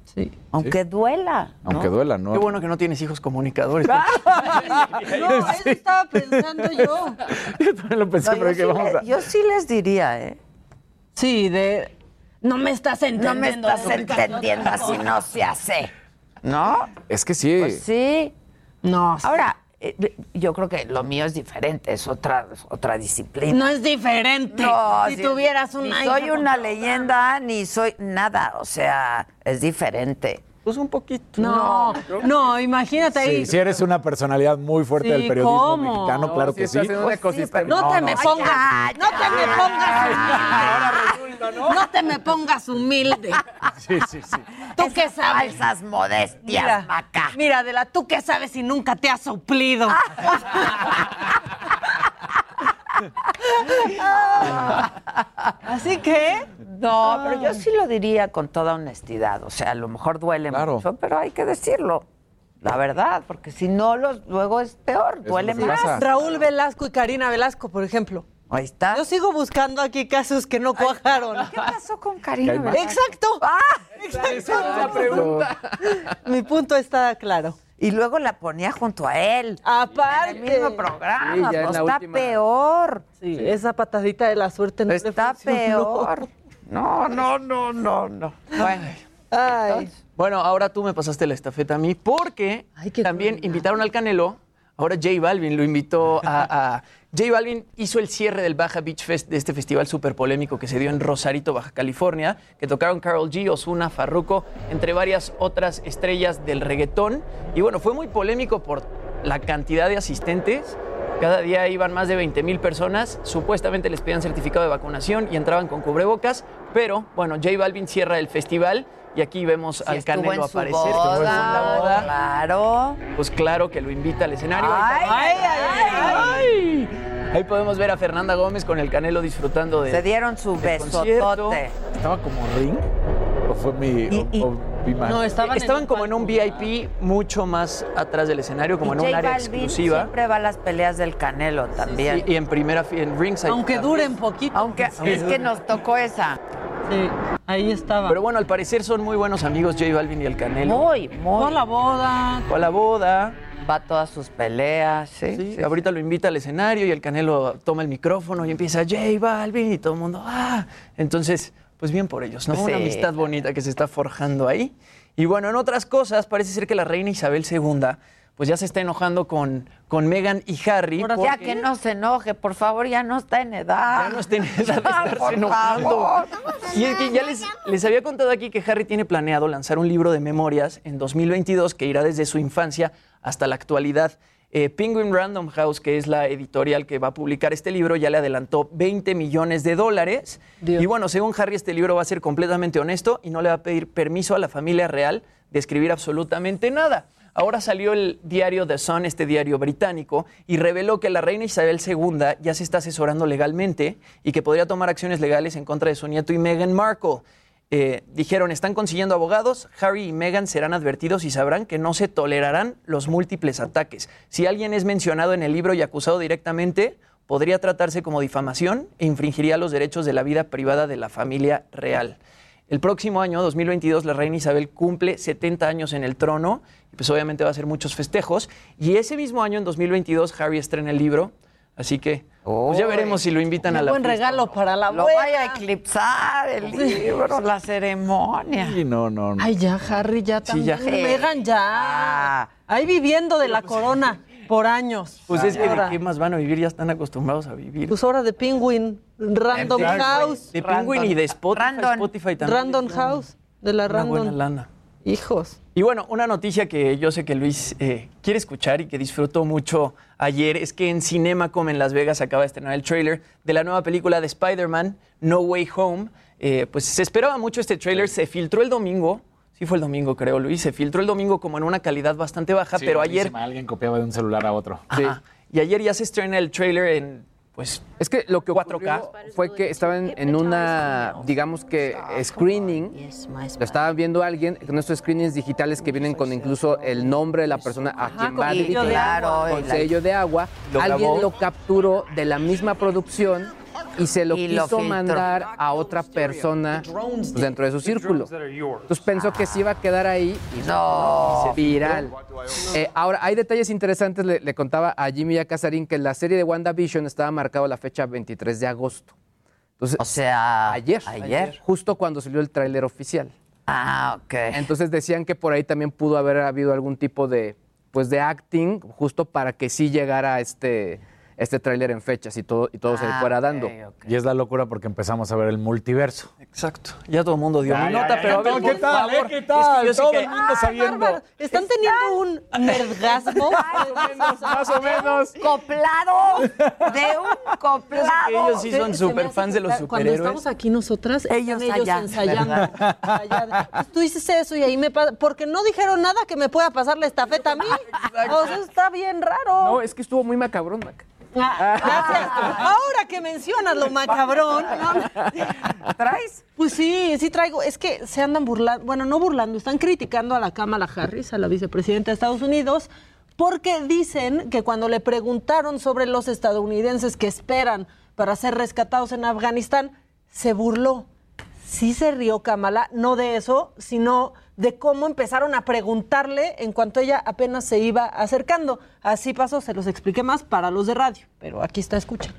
Sí. aunque duela. ¿no? Aunque duela, ¿no? Qué bueno que no tienes hijos comunicadores. No, eso estaba pensando yo. Yo también lo pensé, No, pero que sí vamos le- a. yo sí les diría, ¿eh? Sí, de. No me estás No entendiendo. me estás entendiendo, así no se hace. ¿No? Es que sí. Pues sí. No. Ahora, eh, yo creo que lo mío es diferente, es otra, otra disciplina. No es diferente. No, si tuvieras Ni una soy una leyenda, ni soy nada. O sea, es diferente. Pues un poquito. No, no, imagínate ahí. Sí, si eres una personalidad muy fuerte del periodismo ¿cómo? mexicano, No, claro que sí. Pues sí, ecosistema. pero- No, te no, me no. pongas, Ay, no te me pongas humilde. No te me pongas humilde. Sí, sí, sí. ¿Tú qué sabes? Falsas modestias, Mira, Maca. mira, Adela, ¿tú qué sabes si nunca te has suplido? Así que, No, pero yo sí lo diría con toda honestidad. O sea, a lo mejor duele Claro. mucho, pero hay que decirlo. La verdad, porque si no, los, luego es peor, Eso duele es más. pasa. Raúl Velasco y Karina Velasco, por ejemplo. Ahí está. Yo sigo buscando aquí casos que no cuajaron. ¿Qué pasó con Karina? Velasco? Exacto. Ah, Exacto. Mi punto está claro. Y luego la ponía junto a él. Aparte. En el mismo programa. Sí, pues está última. peor. Sí, esa patadita de la suerte no le Está funcionó. peor. No, no, no, no, no. Bueno. Ay. Bueno, ahora tú me pasaste la estafeta a mí porque Ay, también buena. invitaron al Canelo. Ahora J Balvin lo invitó a, a- J Balvin hizo el cierre del Baja Beach Fest de este festival súper polémico que se dio en Rosarito, Baja California, que tocaron Carol G, Ozuna, Farruko, entre varias otras estrellas del reggaetón. Y bueno, fue muy polémico por la cantidad de asistentes. Cada día iban más de 20 mil personas. Supuestamente les pedían certificado de vacunación y entraban con cubrebocas. Pero bueno, J Balvin cierra el festival y aquí vemos Sí al Canelo en su aparecer. boda, en la boda. Claro. Pues claro que lo invita al escenario. Ay, Ahí ay, ay, ay. Ahí podemos ver a Fernanda Gómez con el Canelo disfrutando de. Se dieron su besotote. ¿Estaba como ring? ¿O fue mi. Y- y- o- o mal? No, estaban, Estaban en como en un VIP mucho más atrás del escenario, como Y en un área Balvin exclusiva. siempre va a las peleas del Canelo también. Y, y en primera en ringside. Aunque duren poquito. Aunque es que nos tocó esa. Sí, ahí estaba. Pero bueno, al parecer son muy buenos amigos J Balvin y el Canelo. Muy, muy. Fue a la boda. Fue a la boda. Va a todas sus peleas, sí. Sí, sí. ahorita lo invita al escenario y el Canelo toma el micrófono y empieza J Balvin y todo el mundo, ¡ah! Entonces, pues bien por ellos, ¿no? Sí. Una amistad bonita que se está forjando ahí. Y bueno, en otras cosas, parece ser que la reina Isabel II, pues ya se está enojando con, con Meghan y Harry. Ya porque- que no se enoje, por favor, ya no está en edad. Ya no está en edad de estarse enojando. Y es que ya les, les había contado aquí que Harry tiene planeado lanzar un libro de memorias en 2022 que irá desde su infancia hasta la actualidad. Eh, Penguin Random House, que es la editorial que va a publicar este libro, ya le adelantó 20 millones de dólares. Y bueno, según Harry, este libro va a ser completamente honesto y no le va a pedir permiso a la familia real de escribir absolutamente nada. Ahora salió el diario The Sun, este diario británico, y reveló que la reina Isabel II ya se está asesorando legalmente y que podría tomar acciones legales en contra de su nieto y Meghan Markle. Eh, dijeron, están consiguiendo abogados, Harry y Meghan serán advertidos y sabrán que no se tolerarán los múltiples ataques. Si alguien es mencionado en el libro y acusado directamente, podría tratarse como difamación e infringiría los derechos de la vida privada de la familia real. El próximo año, 2022, la reina Isabel cumple 70 años en el trono y pues obviamente va a ser muchos festejos. Y ese mismo año, en 2022, Harry estrena el libro, así que pues ya veremos si lo invitan a la buen fiesta. regalo para la Lo abuela. vaya a eclipsar el libro, la ceremonia. Sí, no, no, no. Ay, ya, Harry, ya también. ya. Megan, ya. Ahí viviendo de la corona por años. Pues es que de Ahora, qué más van a vivir, ya están acostumbrados a vivir. Pues hora de Penguin, Random De- House. De Penguin y de Spotify, Random. Spotify también. Random House, de la Una buena Random. lana. Hijos. Y bueno, una noticia que yo sé que Luis eh, quiere escuchar y que disfrutó mucho ayer es que en Cinemacom en Las Vegas acaba de estrenar el tráiler de la nueva película de Spider-Man, No Way Home. Eh, pues se esperaba mucho este tráiler, se filtró el domingo, sí fue el domingo creo Luis, se filtró el domingo como en una calidad bastante baja, Sí, pero ayer... Alguien copiaba de un celular a otro. Sí, y ayer ya se estrena el tráiler en, pues, Es que lo que 4K. ocurrió fue que estaban en una, digamos que, screening. Lo estaba viendo alguien con estos screenings digitales que vienen con incluso el nombre de la persona a quien va a con dirigir, sello de agua. con sello de agua. Alguien lo capturó de la misma producción y se lo Y quiso mandar a otra persona pues, dentro de su círculo. Entonces pensó que se iba a quedar ahí y No. viral. Eh, ahora, hay detalles interesantes. Le, le contaba a Jimmy y a Casarín que la serie de WandaVision estaba marcado la fecha 23 de agosto. Entonces, O sea, ayer, ayer. justo cuando salió el tráiler oficial. Ah, ok. Entonces decían que por ahí también pudo haber habido algún tipo de, pues, de acting justo para que sí llegara este, este tráiler en fechas y todo, y todo se Ah, fuera ok, dando. ok. Y es la locura porque empezamos a ver el multiverso. exacto, ya todo el mundo dio ya, nota, ya, pero a ya, ver, ¿qué tal, eh? favor, ¿Qué es que tal? yo sí Todo que- el mundo sabiendo. Bárbaro, ¿Están teniendo un nerdgasmo? Más o menos. Coplado de un coplado. ellos sí son Se hace fans que de los Cuando superhéroes. estamos aquí nosotras, Ellos ellos, ellos allá, ensayando. Allá. Pues tú dices eso y ahí me pasa. Porque no dijeron nada que me pueda pasar la estafeta a mí. O sea, está bien raro. No, es que estuvo muy macabrón, Mac. Ah, gracias. Ahora que mencionas lo macabrón. ¿Traes? Pues sí, sí traigo. Es que se andan burlando, bueno, no burlando, están criticando a la Kamala Harris, a la vicepresidenta de Estados Unidos, porque dicen que cuando le preguntaron sobre los estadounidenses que esperan para ser rescatados en Afganistán, se burló. Sí se rió Kamala, no de eso, sino de cómo empezaron a preguntarle en cuanto ella apenas se iba acercando. Así pasó, se los expliqué más para los de radio, pero aquí está, escuchen.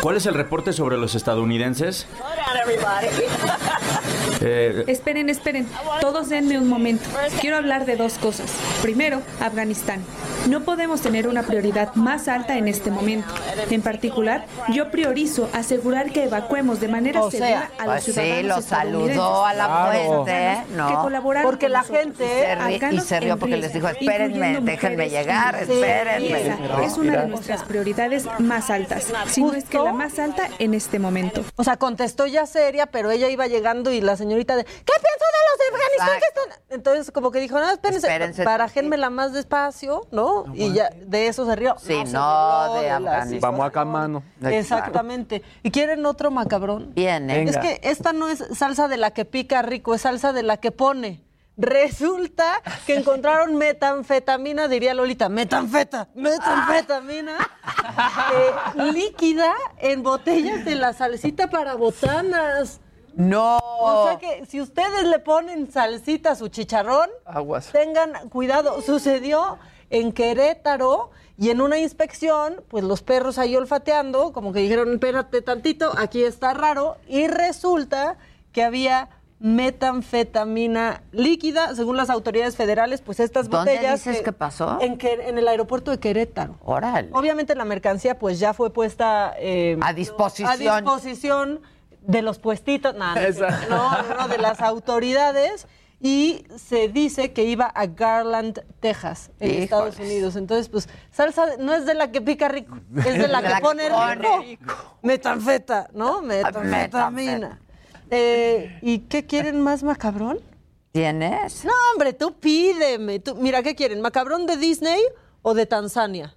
¿Cuál es el reporte sobre los estadounidenses? Eh, Esperen, esperen. Todos denme un momento. Quiero hablar de dos cosas. Primero, Afganistán. No podemos tener una prioridad más alta en este momento. En particular, yo priorizo asegurar que evacuemos de manera O sea, segura a los Pues sí, ciudadanos lo estadounidenses. saludó a la Claro. fuente, Que ¿no? colaboraron Porque con la gente- Se ri- y se rió en porque les dijo, espérenme, déjenme mujeres llegar, y- espérenme. Esa es una de nuestras prioridades más altas, si no es que la más alta en este momento. O sea, contestó ya seria, pero ella iba llegando y la señorita de, ¿qué pienso de los de Afganistán que están? Entonces, como que dijo, no, espérense, Espérense barajénmela más despacio, ¿no? Y ya de eso se rió. Sí, no, de Afganistán. Vamos acá, mano. Exactamente. ¿Y quieren otro macabrón? Viene. Es que esta no es salsa de la que pica rico, es salsa de la que pone. Resulta que encontraron metanfetamina, diría Lolita, metanfeta, metanfetamina eh, líquida en botellas de la salsita para botanas. No. O sea que si ustedes le ponen salsita a su chicharrón, Aguas. tengan cuidado. Sucedió en Querétaro y en una inspección, pues los perros ahí olfateando, como que dijeron, espérate tantito, aquí está raro, y resulta que había metanfetamina líquida, según las autoridades federales, pues estas ¿Dónde botellas... dices que pasó? En, que- en el aeropuerto de Querétaro. Órale. Obviamente la mercancía pues ya fue puesta eh, A disposición. a disposición de los puestitos, no, no, no, no, de las autoridades y se dice que iba a Garland, Texas, en Híjoles. Estados Unidos. Entonces, pues salsa no es de la que pica rico, es de la De que la que pone pone rico. Metanfeta, ¿no? Metanfetamina. Eh, ¿Y qué quieren más macabrón? ¿Tienes? No, hombre, tú pídeme. Tú, mira, ¿qué quieren? ¿Macabrón de Disney o de Tanzania?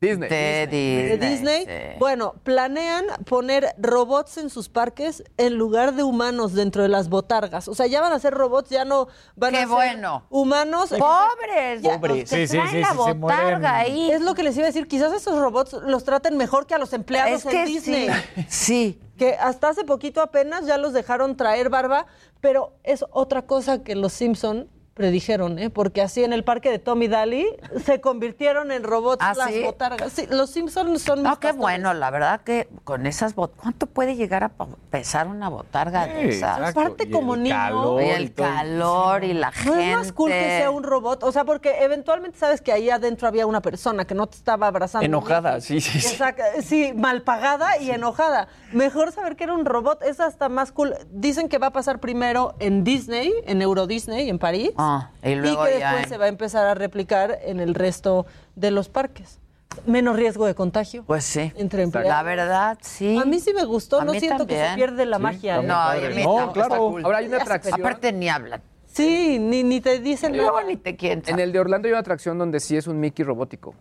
Disney. De de Disney. Disney. sí. Bueno, planean poner robots en sus parques en lugar de humanos dentro de las botargas. O sea, ya van a ser robots, ya no van Qué a ser bueno. humanos. Pobres. Ya, Pobres. Que Sí, sí, traen sí, la botarga ahí. Es lo que les iba a decir. Quizás esos robots los traten mejor que a los empleados Es en que Disney. sí. Sí. Que hasta hace poquito apenas ya los dejaron traer barba, pero es otra cosa que los Simpson predijeron, ¿eh? Porque así en el parque de Tommy Daly se convirtieron en robots ¿Ah, las sí? botargas. Sí, los Simpsons son No, mis qué pastores. bueno, la verdad que con esas botargas, ¿cuánto puede llegar a pesar una botarga de esas? exacto. Aparte, Y como el niño, calor Y el todo. calor y la ¿No gente. es más cool que sea un robot? O sea, porque eventualmente sabes que ahí adentro había una persona que no te estaba abrazando. Enojada, sí, sí, sí. Exacto, sí, mal pagada y enojada. Mejor saber que era un robot, es hasta más cool. Dicen que va a pasar primero en Disney, en Euro Disney, en París. Ah, y luego que ya después en- se va a empezar a replicar en el resto de los parques. Menos riesgo de contagio. Pues sí. Entre empleados. La verdad, sí. A mí sí me gustó, A no siento que se pierde la Sí, magia. ¿eh? No, padre. y a mí No, tampoco. claro. Ahora hay una atracción. Aparte ni hablan. Sí, ni, ni te dicen Y luego nada. ni te quieren. En el de Orlando hay una atracción donde sí es un Mickey robótico.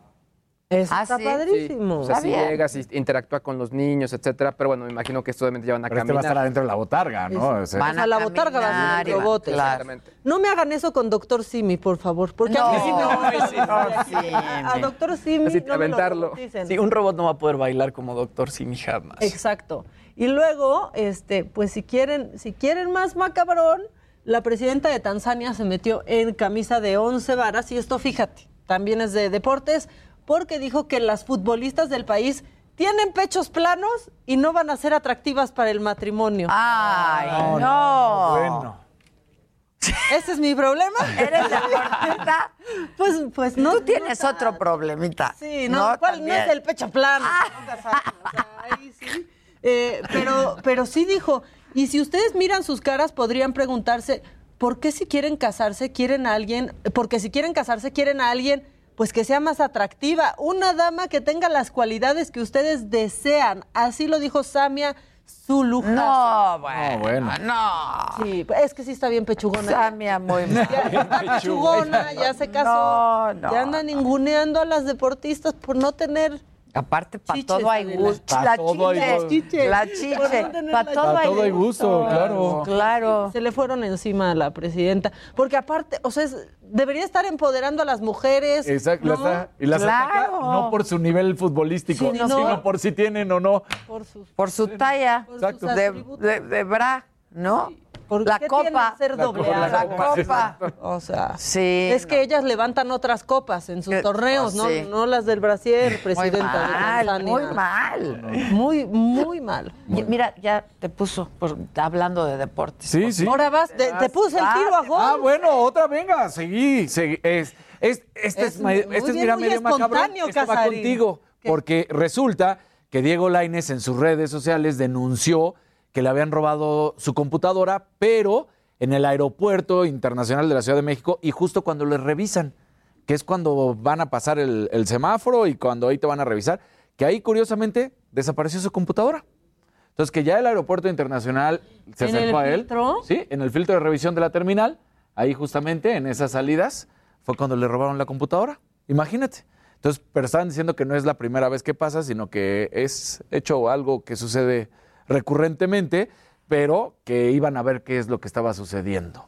Eso Ah, está sí. Sí, padrísimo. o sea, Está sí bien. llegas y interactúa con los niños, etcétera. Pero bueno, me imagino que esto obviamente ya van a Pero este va a caminar. estar adentro de la botarga, ¿no? O sea, Van O sea, a la botarga a caminar van- robot. claro. Exactamente. No me hagan eso con Doctor Simi, por favor, porque a mí No, no, a, a. Doctor Simi Así, no me lo aventarlo. Sí, un robot no va a poder bailar como Doctor Simi jamás. Exacto. Y luego, este, pues si quieren, si quieren más macabrón, la presidenta de Tanzania se metió en camisa de 11 varas y esto, fíjate, también es de deportes, porque dijo que las futbolistas del país tienen pechos planos y no van a ser atractivas para el matrimonio. Ay, no. Bueno. Ese es mi problema. ¿Eres deportista? Pues, pues no. Tú tienes otro problemita. Sí, no, ¿cuál? no También. es el pecho plano. saben, o sea, ahí sí. Eh, pero, pero sí dijo, y si ustedes miran sus caras, podrían preguntarse, ¿por qué si quieren casarse, quieren a alguien? Porque si quieren casarse, quieren a alguien, pues que sea más atractiva. Una dama que tenga las cualidades que ustedes desean. Así lo dijo Samia Zulu. No, bueno. No, bueno. No. Sí, es que sí está bien pechugona. Samia muy. Ya, ya está pechugona, ya se casó. No, no, ya andan ninguneando a las deportistas por no tener Aparte, para todo hay gusto. Pa' La todo hay gusto. chiche. La chiche. Para todo, hay todo hay gusto. gusto, claro. Claro. Se le fueron encima a la presidenta. Porque aparte, o sea, es- debería estar empoderando a las mujeres. Exacto, ¿no? la está- y las Claro. ataca no por su nivel futbolístico, Sí, no. sino por si tienen o no. Por su talla. por Exacto. sus De, de, de bra, ¿no? ¿Por la qué copa. que ser La doble la La copa. O sea, Sí. es que ellas levantan otras copas en sus Que- torneos, oh, ¿no? sí. No las del Brasier, Muy presidenta de mal, Tanzania. muy mal. Muy, muy mal. Y Mira, ya te puso por- hablando de deportes. Sí, sí. Ahora vas, te, te puse el tiro a gol. Ah, bueno, otra, venga, seguí. seguí. Es, es- este es, Es muy este es, mira, muy medio macabrón. espontáneo, Esto va contigo. ¿Qué? Porque resulta que Diego Laines en sus redes sociales denunció que le habían robado su computadora, pero en el aeropuerto internacional de la Ciudad de México y justo cuando le revisan, que es cuando van a pasar el, el semáforo y cuando ahí te van a revisar, que ahí curiosamente desapareció su computadora. Entonces, que ya el aeropuerto internacional se ¿En acercó a él. filtro? Sí, en el filtro de revisión de la terminal, ahí justamente en esas salidas, fue cuando le robaron la computadora. Imagínate. Entonces, pero estaban diciendo que no es la primera vez que pasa, sino que es hecho algo que sucede recurrentemente, pero que iban a ver qué es lo que estaba sucediendo.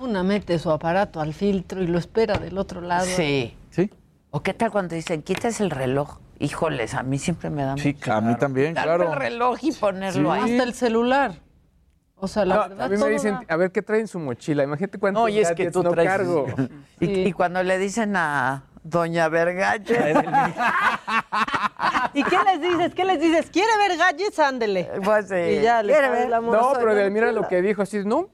Una mete su aparato al filtro y lo espera del otro lado. Sí. ¿Sí? ¿O qué tal cuando dicen, quites el reloj? Híjoles, a mí siempre me da Sí, mucho a mí también, quitarme claro. el reloj y ponerlo Sí. ahí. Hasta el celular. O sea, la No, verdad. a mí me todo dicen, da- a ver qué trae en su mochila. Imagínate cuántos No, y es que gadgets tú no traes- cargo. Y, y cuando le dicen a Doña Vergache, ¿Y qué les dices? ¿Qué les dices? ¿Quiere ver gadgets? Ándele. pues sí. Y ya le ¿Quiere cae ver? la. No, pero Edelmira lo que dijo así, no.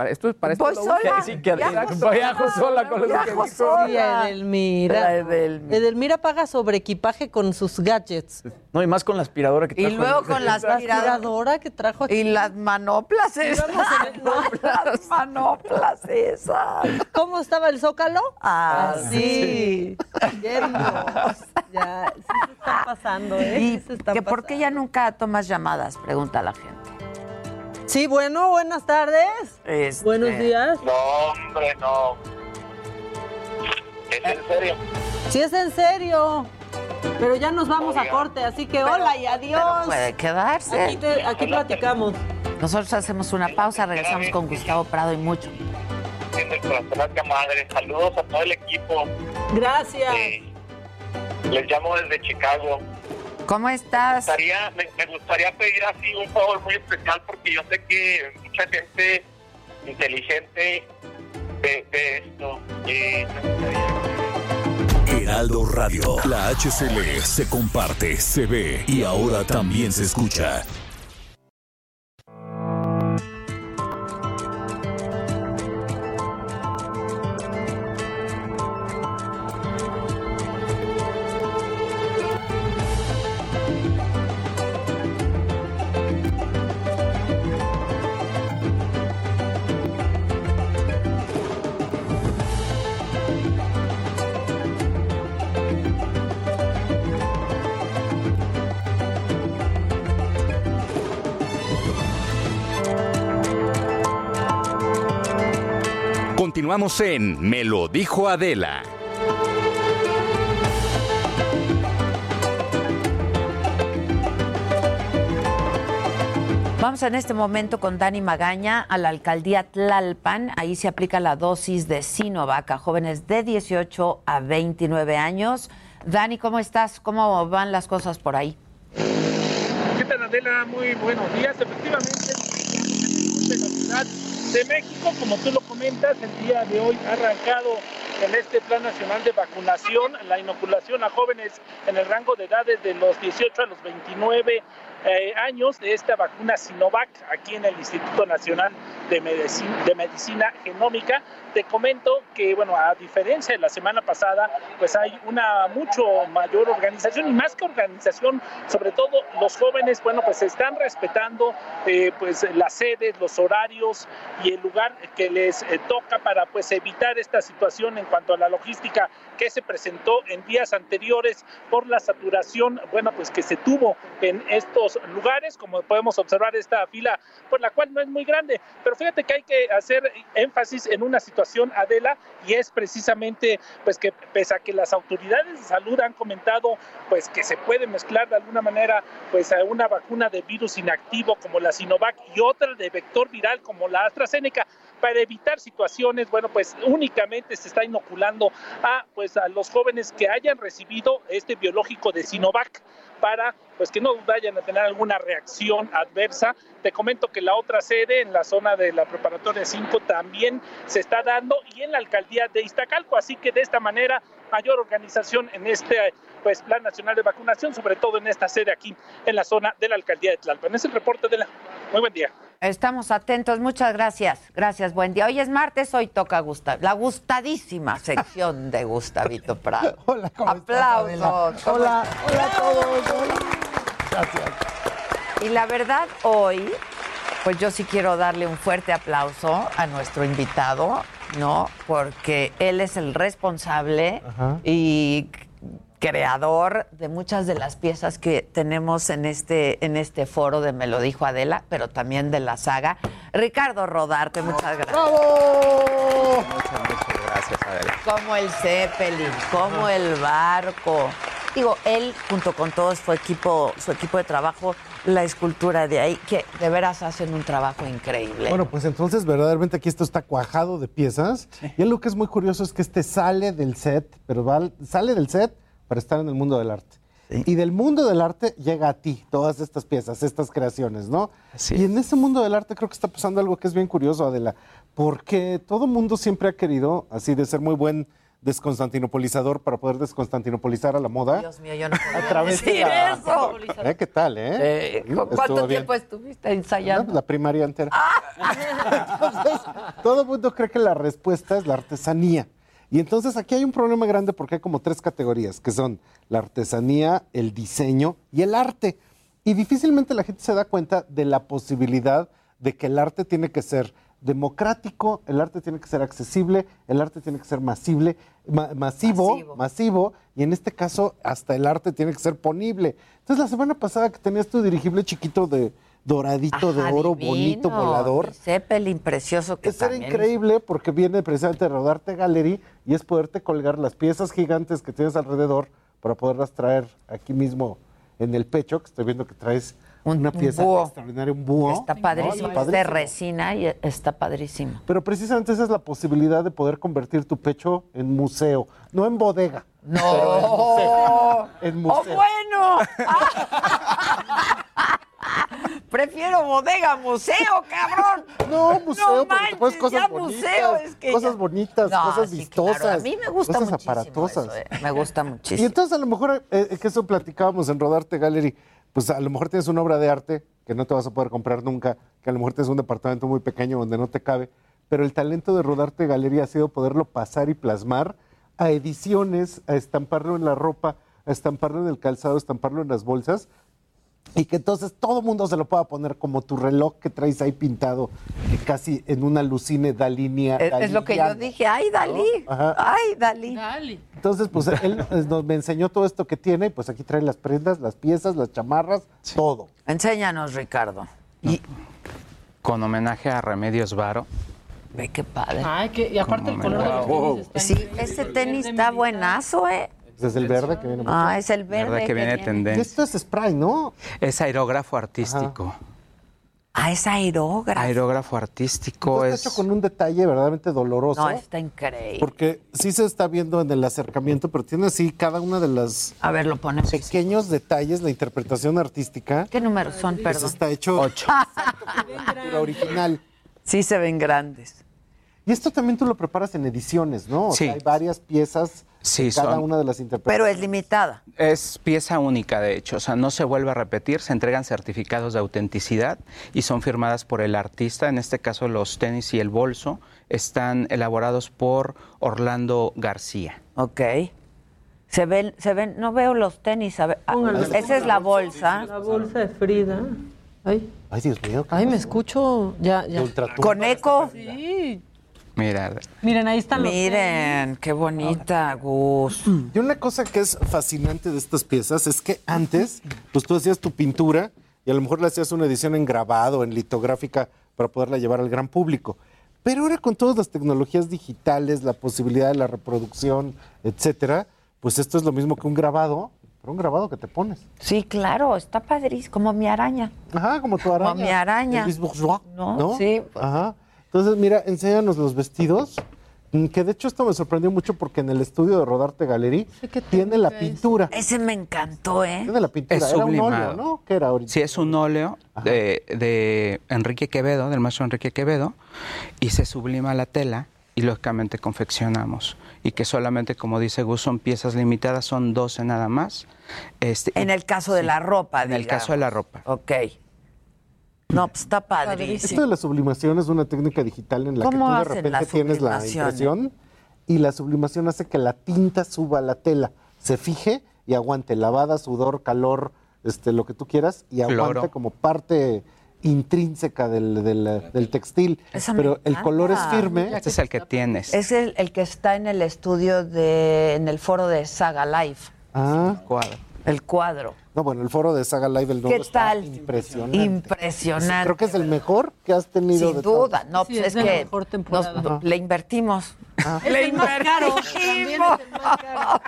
Para esto, para esto Voy lo sola. Sí, que Viajo sola. viajo sola con Viajo sola. Sí, Edelmira. La Edelmira. Edelmira paga sobre equipaje con sus gadgets. No, y más con la aspiradora que Y trajo. luego con la La aspiradora. que trajo aquí. Y las manoplas esas. las manoplas esas. ¿Cómo estaba el zócalo? Ah, sí. Yernos. Ya, sí se están pasando, ¿eh? ¿Y Sí se están que por qué ya nunca tomas llamadas? Pregunta la gente. Sí, bueno, buenas tardes. Este, Buenos días. No, hombre, no. ¿Es en serio? Sí, es en serio. Pero ya nos vamos a corte, así que hola y adiós. Pero puede quedarse. Aquí, te- aquí platicamos. Nosotros hacemos una pausa, regresamos con Gustavo Prado y mucho. Madre. Saludos a todo el equipo. Gracias. Eh, les llamo desde Chicago. ¿Cómo estás? Gustaría- me, me gustaría pedir así un favor muy especial porque yo sé que mucha gente inteligente ve, ve esto. Eh, Heraldo Radio. La HCL se comparte, se ve y ahora también se escucha. Continuamos en Me lo dijo Adela. Vamos en este momento con Dani Magaña a la alcaldía Tlalpan. Ahí se aplica la dosis de Sinovac a jóvenes de 18 a 29 años. Dani, ¿cómo estás? ¿Cómo van las cosas por ahí? ¿Qué tal, Adela? Muy buenos días. Efectivamente, de la Ciudad de México, como tú lo comentas, el día de hoy ha arrancado en este Plan Nacional de Vacunación la inoculación a jóvenes en el rango de edades de los 18 a los 29 eh, años de esta vacuna Sinovac aquí en el Instituto Nacional de Medicina, Genómica. Te comento que, bueno, a diferencia de la semana pasada, pues hay una mucho mayor organización y más que organización, sobre todo los jóvenes, bueno, pues están respetando eh, pues las sedes, los horarios y el lugar que les eh, toca para pues evitar esta situación en cuanto a la logística que se presentó en días anteriores por la saturación, bueno, pues que se tuvo en estos lugares, como podemos observar esta fila, por la cual no es muy grande, pero fíjate que hay que hacer énfasis en una situación, Adela, y es precisamente pues que pese a que las autoridades de salud han comentado pues que se puede mezclar de alguna manera pues a una vacuna de virus inactivo como la Sinovac y otra de vector viral como la AstraZeneca para evitar situaciones, bueno, pues únicamente se está inoculando a pues a los jóvenes que hayan recibido este biológico de Sinovac para pues que no vayan a tener alguna reacción adversa. Te comento que la otra sede en la zona de la preparatoria 5 también se está dando y en la alcaldía de Iztacalco, así que de esta manera mayor organización en este pues plan nacional de vacunación, sobre todo en esta sede aquí en la zona de la alcaldía de Tlalpan. Es el reporte de la Muy buen día. Estamos atentos, muchas gracias. Gracias, buen día. Hoy es martes, hoy toca Gustav, la gustadísima sección de Gustavito Prado. Hola, ¿cómo estás, Aplausos. Hola, hola a todos. Gracias. Y la verdad, hoy, pues yo sí quiero darle un fuerte aplauso a nuestro invitado, ¿no? Porque él es el responsable y creador de muchas de las piezas que tenemos en este, en este foro de Me lo dijo Adela, pero también de la saga. Ricardo Rodarte, muchas gracias. ¡Bravo! Muchas, muchas gracias, Adela. Como el Zeppelin, como el barco. Digo, él junto con todo su equipo, su equipo de trabajo la escultura de ahí, que de veras hacen un trabajo increíble. Bueno, pues entonces verdaderamente aquí esto está cuajado de piezas. Y algo que es muy curioso es que este sale del set, pero va- sale del set para estar en el mundo del arte. Y del mundo del arte llega a ti todas estas piezas, estas creaciones, ¿no? Y en ese mundo del arte creo que está pasando algo que es bien curioso, Adela, porque todo mundo siempre ha querido, así de ser muy buen desconstantinopolizador para poder desconstantinopolizar a la moda. Dios mío, yo no a través de decir la- eso. ¿Eh? ¿Qué tal, eh? Eh, estuvo ¿Cuánto bien. tiempo estuviste ensayando? La primaria entera. Entonces, todo el mundo cree que la respuesta es la artesanía. Y entonces aquí hay un problema grande porque hay como tres categorías, que son la artesanía, el diseño y el arte. Y difícilmente la gente se da cuenta de la posibilidad de que el arte tiene que ser democrático, el arte tiene que ser accesible, el arte tiene que ser masible, ma- masivo, Masivo. masivo, y en este caso hasta el arte tiene que ser ponible. Entonces la semana pasada que tenías tu dirigible chiquito de doradito, de oro, divino. bonito, volador, Zeppelin precioso que también- increíble porque viene precisamente de Rodarte Gallery y es poderte colgar las piezas gigantes que tienes alrededor para poderlas traer aquí mismo en el pecho, que estoy viendo que traes una pieza extraordinaria, un búho. Está ¿no? padrísimo, Está es de resina y está padrísimo. Pero precisamente esa es la posibilidad de poder convertir tu pecho en museo, no en bodega. No. en museo. En museo. ¡Oh, bueno! Prefiero bodega museo, cabrón. No, museo, no porque manches, cosas ya bonitas, museo, es que cosas ya- bonitas, No, cosas sí, vistosas. claro, A mí me gusta cosas muchísimo aparatosas. eso, eh, Me gusta Y muchísimo. entonces a lo mejor, eh, que eso platicábamos en Rodarte Gallery, pues a lo mejor tienes una obra de arte que no te vas a poder comprar nunca, que a lo mejor tienes un departamento muy pequeño donde no te cabe, pero el talento de Rodarte Gallery ha sido poderlo pasar y plasmar a ediciones, a estamparlo en la ropa, a estamparlo en el calzado, a estamparlo en las bolsas, y que entonces todo mundo se lo pueda poner como tu reloj que traes ahí pintado, eh, casi en una lucine dalinea. Es, es lo que yo dije. ¡Ay, Dalí! ¡Ay, Dalí! Entonces, pues él nos me enseñó todo esto que tiene, y pues aquí trae las prendas, las piezas, las chamarras, todo. Enséñanos, Ricardo. Con homenaje a Remedios Varo. Ve qué padre. Ay, que, y aparte el color de los wow. tenis está Sí, ese tenis está buenazo, ¿eh? Es el verde que viene. Ah, es el verde. ¿Verdad que viene de tendencia? esto es spray, ¿no? Es aerógrafo artístico. Ah, es aerógrafo. Aerógrafo artístico Está es... hecho con un detalle verdaderamente doloroso. No, está increíble. Porque sí se está viendo en el acercamiento, pero tiene así cada una de las A ver, lo ponemos. pequeños detalles, la interpretación artística. ¿Qué números son, Pues perdón? está hecho la original. Sí se ven grandes. Y esto también tú lo preparas en ediciones, ¿no? O Sí. sea, hay varias piezas Sí, de cada son- una de las interpretaciones. Pero es limitada. Es pieza única, de hecho, o sea, no se vuelve a repetir, se entregan certificados de autenticidad y son firmadas por el artista. En este caso, los tenis y el bolso están elaborados por Orlando García. Ok. Se ven, se ven, no veo los tenis. A ver, ah, Póngale. esa es la bolsa. La bolsa de Frida. Ay, Ay, Dios mío. ¿qué ay me escucho. Ya, ya. Con eco. Sí. Mira, Miren, ahí están los Miren, qué bonita, Gus. Y una cosa que es fascinante de estas piezas es que antes, pues tú hacías tu pintura y a lo mejor le hacías una edición en grabado, en litográfica, para poderla llevar al gran público. Pero ahora con todas las tecnologías digitales, la posibilidad de la reproducción, etcétera, pues esto es lo mismo que un grabado, pero un grabado que te pones. Sí, claro, está padrísimo, como mi araña. Ajá, como tu araña. Como mi araña. Bourgeois, ¿No? ¿no? Sí. Ajá. Entonces, mira, enséñanos los vestidos. mm, Que de hecho esto me sorprendió mucho porque en el estudio de Rodarte Gallery tiene la pintura. Ese me encantó, ¿eh? Tiene la pintura. Es Era un óleo. ¿no? ¿Qué era ahorita? Sí, es un óleo de, de Enrique Quevedo, del maestro Enrique Quevedo, y se sublima la tela y lógicamente confeccionamos. Y que solamente, como dice Gus, son piezas limitadas, son 12 nada más. Este, En el caso de la ropa, en el caso de la ropa. Ok. No, pues está padrísimo. Esto de la sublimación es una técnica digital en la que tú ¿Cómo de repente la tienes la sublimación, impresión y la sublimación hace que la tinta suba a la tela, se fije y aguante lavada, sudor, calor, este, lo que tú quieras y aguante Cloro. como parte intrínseca del, del- del textil. Esa Pero el color es firme. Este es el que tienes. Es el, el que está en el estudio de, en el foro de Saga Life, Ah, Cuadro. El cuadro. no, bueno, el foro de Saga Live, el nuevo ¿Qué está tal? impresionante. Impresionante. Creo que es el mejor que has tenido. Sin de todos. duda, no, Sí, pues es es que mejor nos- temporada. le invertimos. Es el más caro.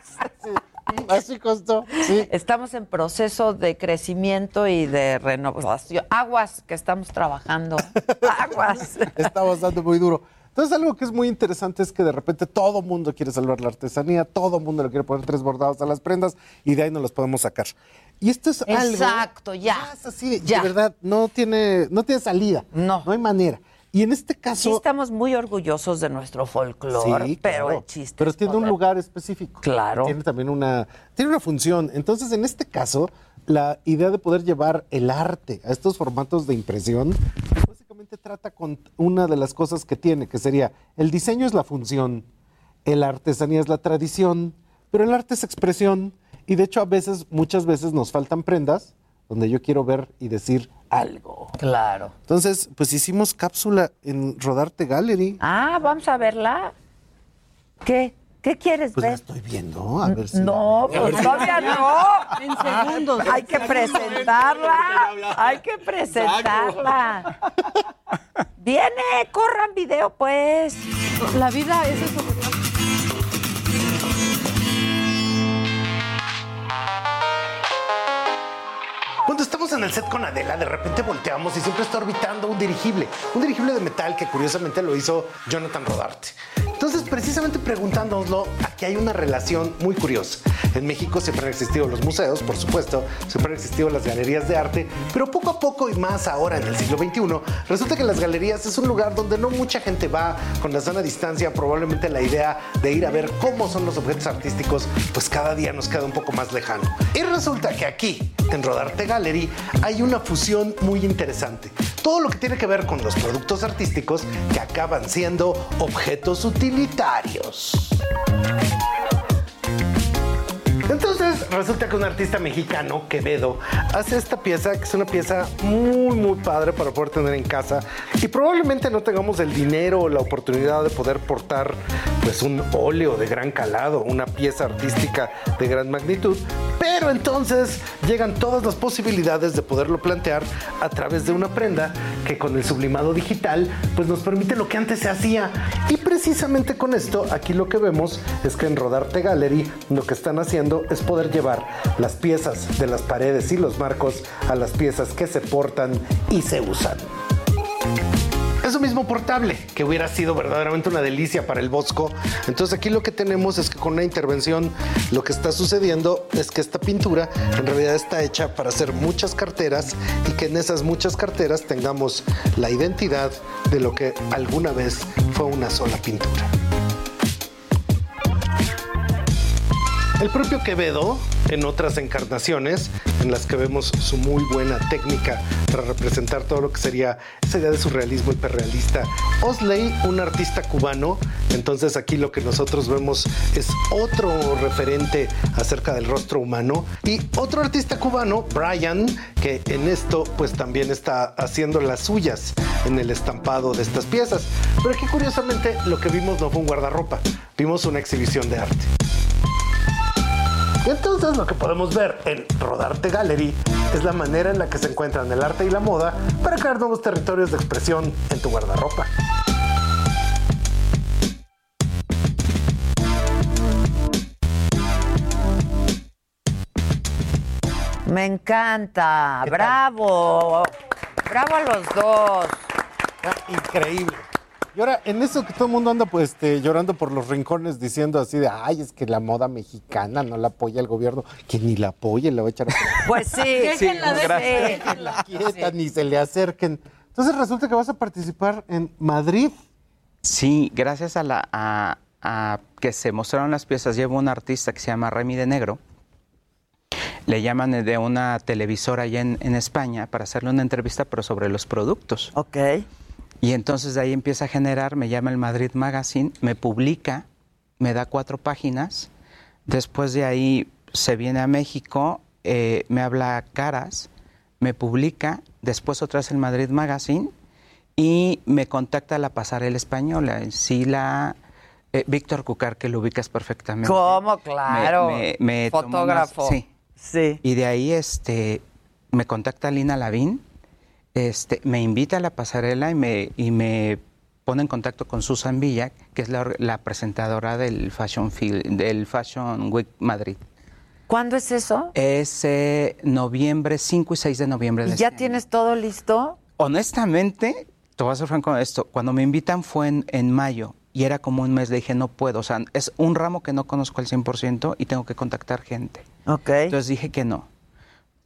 Así costó, sí. Estamos en proceso de crecimiento y de renovación. Aguas que estamos trabajando. Aguas. Estamos dando muy duro. Entonces, algo que es muy interesante es que de repente todo mundo quiere salvar la artesanía, todo mundo le quiere poner tres bordados a las prendas y de ahí no los podemos sacar. Y esto es algo. Exacto, ya. es así, de verdad, no tiene, no tiene salida. No. No hay manera. Y en este caso. Sí, estamos muy orgullosos de nuestro folclore, Sí, pero claro. el chiste. Pero es tiene un lugar específico. Claro. Tiene también una, tiene una función. Entonces, en este caso, la idea de poder llevar el arte a estos formatos de impresión, trata con una de las cosas que tiene, que sería, el diseño es la función, la artesanía es la tradición, pero el arte es expresión. Y de hecho, a veces, muchas veces nos faltan prendas donde yo quiero ver y decir algo. Claro. Entonces, pues hicimos cápsula en Rodarte Gallery. Ah, vamos a verla. ¿Qué? ¿Qué quieres Pues la ver? estoy viendo, a ver si. No, pues si- todavía no. En segundos. Hay que presentarla. Hay que presentarla. Viene, corran video, pues. La vida es eso. Cuando estamos en el set con Adela, de repente volteamos y siempre está orbitando un dirigible, un dirigible de metal que curiosamente lo hizo Jonathan Rodarte. Entonces, precisamente preguntándonoslo, aquí hay una relación muy curiosa. En México siempre han existido los museos, por supuesto, siempre han existido las galerías de arte, pero poco a poco y más ahora en el siglo XXI, resulta que las galerías es un lugar donde no mucha gente va con la sana distancia, probablemente la idea de ir a ver cómo son los objetos artísticos, pues cada día nos queda un poco más lejano. Y resulta que aquí, en Rodarte Gallery, hay una fusión muy interesante. Todo lo que tiene que ver con los productos artísticos que acaban siendo objetos utilitarios. Resulta que un artista mexicano, Quevedo, hace esta pieza, que es una pieza muy, muy padre para poder tener en casa. Y probablemente no tengamos el dinero o la oportunidad de poder portar pues un óleo de gran calado, una pieza artística de gran magnitud. Pero entonces llegan todas las posibilidades de poderlo plantear a través de una prenda que con el sublimado digital pues nos permite lo que antes se hacía. Y precisamente con esto aquí lo que vemos es que en Rodarte Gallery lo que están haciendo es poder llevar las piezas de las paredes y los marcos a las piezas que se portan y se usan. Eso mismo portable, que hubiera sido verdaderamente una delicia para el Bosco. Entonces aquí lo que tenemos es que con una intervención lo que está sucediendo es que esta pintura en realidad está hecha para hacer muchas carteras y que en esas muchas carteras tengamos la identidad de lo que alguna vez fue una sola pintura. El propio Quevedo, en otras encarnaciones, en las que vemos su muy buena técnica para representar todo lo que sería esa idea de surrealismo hiperrealista. Osley, un artista cubano, entonces aquí lo que nosotros vemos es otro referente acerca del rostro humano. Y otro artista cubano, Brian, que en esto pues también está haciendo las suyas en el estampado de estas piezas. Pero aquí curiosamente lo que vimos no fue un guardarropa, vimos una exhibición de arte. Y entonces lo que podemos ver en Rodarte Gallery es la manera en la que se encuentran el arte y la moda para crear nuevos territorios de expresión en tu guardarropa. Me encanta. Bravo. Bravo a los dos. Ah, Increíble. Y ahora, en eso que todo el mundo anda pues este, llorando por los rincones diciendo así de, ay, es que la moda mexicana no la apoya el gobierno, que ni la apoye, le va a echar a... Pues sí. Déjenla, sí, déjenla. Quieta, ni se le acerquen. Entonces resulta que vas a participar en Madrid. Sí, gracias a, la, a, a que se mostraron las piezas, llevo un artista que se llama Remy de Negro. Le llaman de una televisora allá en, en España para hacerle una entrevista, pero sobre los productos. Ok. Y entonces de ahí empieza a generar, me llama el Madrid Magazine, me publica, me da cuatro páginas. Después de ahí se viene a México, eh, me habla Caras, me publica, después otra vez el Madrid Magazine y me contacta la pasarela española, sí la eh, Víctor Cucar, que lo ubicas perfectamente. ¿Cómo? Claro. Me- me- me tomó unas- Fotógrafo. sí. Sí. Y de ahí este, me contacta Lina Lavín, este, me invita a la pasarela y me, y me pone en contacto con Susan Villa, que es la, or- la presentadora del Fashion, del Fashion Week Madrid. ¿Cuándo es eso? Es eh, noviembre, 5 y 6 de noviembre. de ¿Y ya este año. tienes todo listo? Honestamente, te voy a ser franco con esto. Cuando me invitan fue en, en mayo y era como un mes. Le dije, no puedo. O sea, es un ramo que no conozco al 100% y tengo que contactar gente. Ok. Entonces dije que no.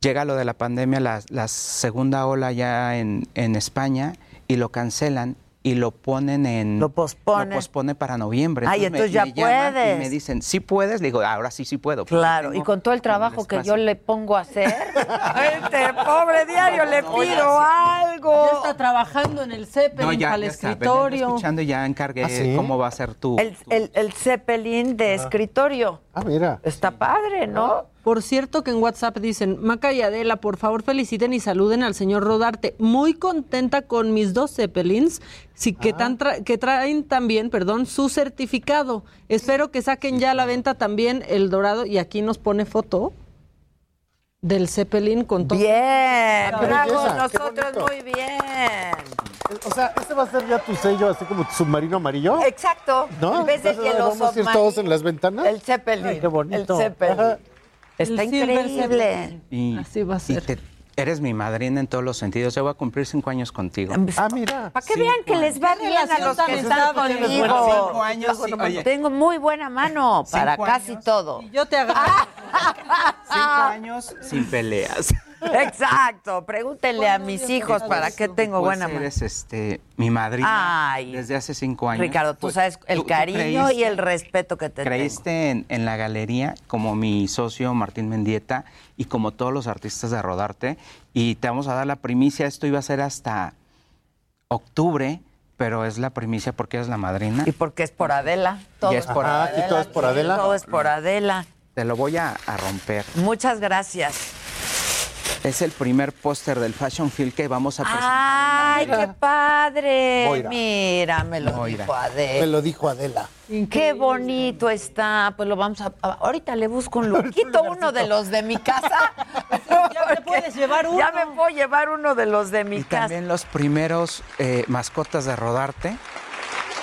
Llega lo de la pandemia, la, la segunda ola ya en, en España y lo cancelan y lo ponen en... Lo posponen. Lo pospone para noviembre. Ay, entonces ya me puedes. Y me dicen, ¿sí puedes? Le digo, ahora sí, sí puedo. Claro, y con todo el trabajo que yo le pongo a hacer, este pobre diario le pido algo. Ya está trabajando en el Zeppelin No, ya, para el ya está, escritorio. escuchando y ya encargué ¿Ah, sí? cómo va a ser. El, el, el Zeppelin de escritorio. Ah, mira. Está padre, ¿no? Por cierto que en WhatsApp dicen, Maca y Adela, por favor feliciten y saluden al señor Rodarte. Muy contenta con mis dos Zeppelins, sí, que, tan tra- que traen también, perdón, su certificado. Espero que saquen ya a la venta también el dorado y aquí nos pone foto del Zeppelin con todo. Bien, qué bravo, nosotros muy bien. O sea, ¿este va a ser ya tu sello, así como tu submarino amarillo? Exacto. ¿No? En vez de que los ¿Vamos a ir todos en las ventanas? El Zeppelin. Ay, qué bonito. El Zeppelin. Ajá. Está El increíble. Y, Así va a y ser. te- eres mi madrina en todos los sentidos. Yo voy a cumplir cinco años contigo. Ah, mira. Para que vean que les va bien a los que están conmigo. bueno, cinco años, sí, oye. Tengo muy buena mano para casi años. todo. Yo te agarro. Cinco años sin peleas. Exacto. Pregúntenle a mis hijos para qué tengo Pues buena eres este, mi madrina Ay. desde hace cinco años. Ricardo, tú Pues, sabes el tú- tú cariño y creíste- el respeto que te tengo. Creíste en, la galería como mi socio Martín Mendieta y como todos los artistas de Rodarte. Y te vamos a dar la primicia. Esto iba a ser hasta octubre, pero es la primicia porque eres la madrina. Y porque es por Adela. Todo Y es por Ajá, aquí todo es por Adela. Todo es por Adela. Te lo voy a, a romper. Muchas gracias. Es el primer póster del Fashion Film que vamos a presentar. ¡Ay, qué padre! Moira. Mira, me lo Moira. dijo Me Adela. lo dijo Adela. Qué bonito está. Pues lo vamos a. Ahorita le busco un lookito, uno de los de mi casa. Ya te puedes llevar uno. Ya me puedo llevar uno de los de mi Y casa. también los primeros eh, mascotas de Rodarte.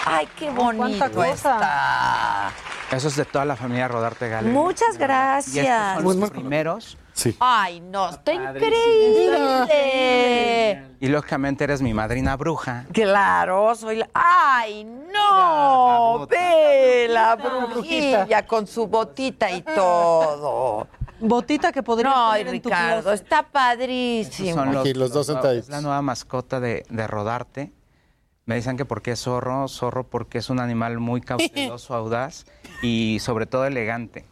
Ay, qué cuánta bonito cosa. está. Eso es de toda la familia Rodarte Galería. Muchas Y estos gracias. son los primeros. Sí. Ay, no, está increíble. Y lógicamente eres mi madrina bruja. Claro, soy la. ¡Ay, no! Ve la brujilla con su botita y todo. Botita que podrías No, tener en tu Ricardo, está padrísimo. son Aquí, los dos sentaditos. Es la nueva mascota de, de Rodarte. Me dicen que porque es zorro, zorro porque es un animal muy cauteloso, audaz y sobre todo elegante.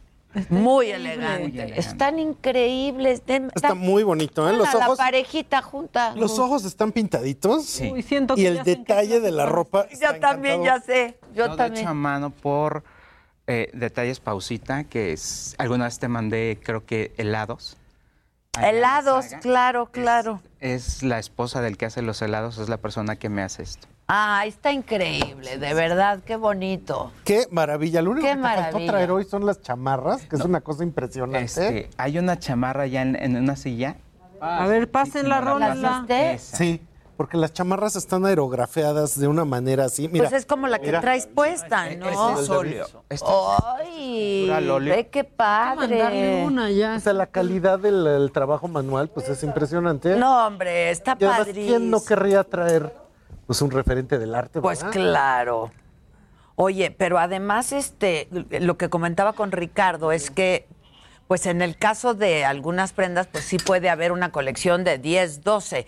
Muy increíble. elegante. Elegante. Están increíbles. Den- Está muy bonito, ¿eh? Los a la ojos, parejita junta. los ojos están pintaditos. Sí. Uy, siento que Y el detalle de la ropa. Yo está también, ya sé. Yo Todo también. hecho a mano por eh, Detalles Pausita, que es, alguna vez te mandé, creo que helados. Helados, claro, claro. Es la esposa del que hace los helados, es la persona que me hace esto. Ah, está increíble, de verdad, qué bonito. Qué maravilla. Lo único Qué que te faltó maravilla. traer hoy son las chamarras, que es una cosa impresionante. Este, hay una chamarra ya en, en una silla. A ver, pasen la ¿La rola. pasaste? Esa. Sí, porque las chamarras están aerografeadas de una manera así. Mira, pues es como la que mira. traes puesta, ¿no? Este es óleo. Este Ay, ve qué padre. una ya. O sea, la calidad del el trabajo manual, pues es impresionante. No, hombre, está padrísimo. ¿quién no querría traer pues un referente del arte? Pues verdad? claro. Oye, pero además, este, lo que comentaba con Ricardo es que, pues en el caso de algunas prendas, pues sí puede haber una colección de 10, 12,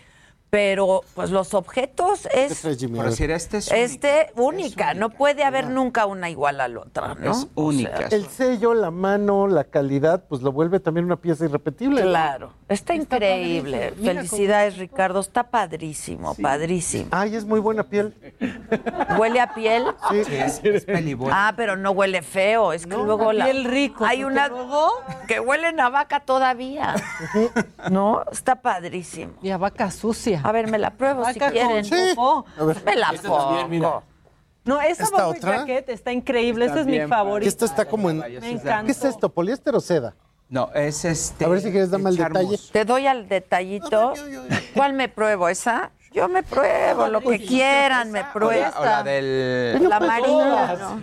pero pues los objetos ¿Qué es, este es este, único. única, Es no puede haber nunca una igual a la otra, ¿no? Es única. El sello, la mano, la calidad, pues lo vuelve también una pieza irrepetible. ¿no? Claro, está, increíble. Felicidades, Ricardo, está padrísimo, padrísimo. Ay, es muy buena piel. ¿Huele a piel? Sí. Sí, es, es. Ah, pero no huele feo, es que luego la piel rico, Hay una luego- que huelen a vaca todavía. ¿No? Está padrísimo. Y a vaca sucia. A ver, me la pruebo si Vaca con quieren. ver. Me la pongo. No, esa ¿Esta otra? jacket está increíble. Esta es mi favorita. esta está como en. Me encanta. ¿Qué es esto? ¿Poliéster o seda? No, es este. A ver si quieres darme el detalle. Te doy al detallito. ¿Cuál me pruebo? ¿Esa? Yo me pruebo, lo que quieran, me O pruebo. la, o la del. La amarilla, ¿no?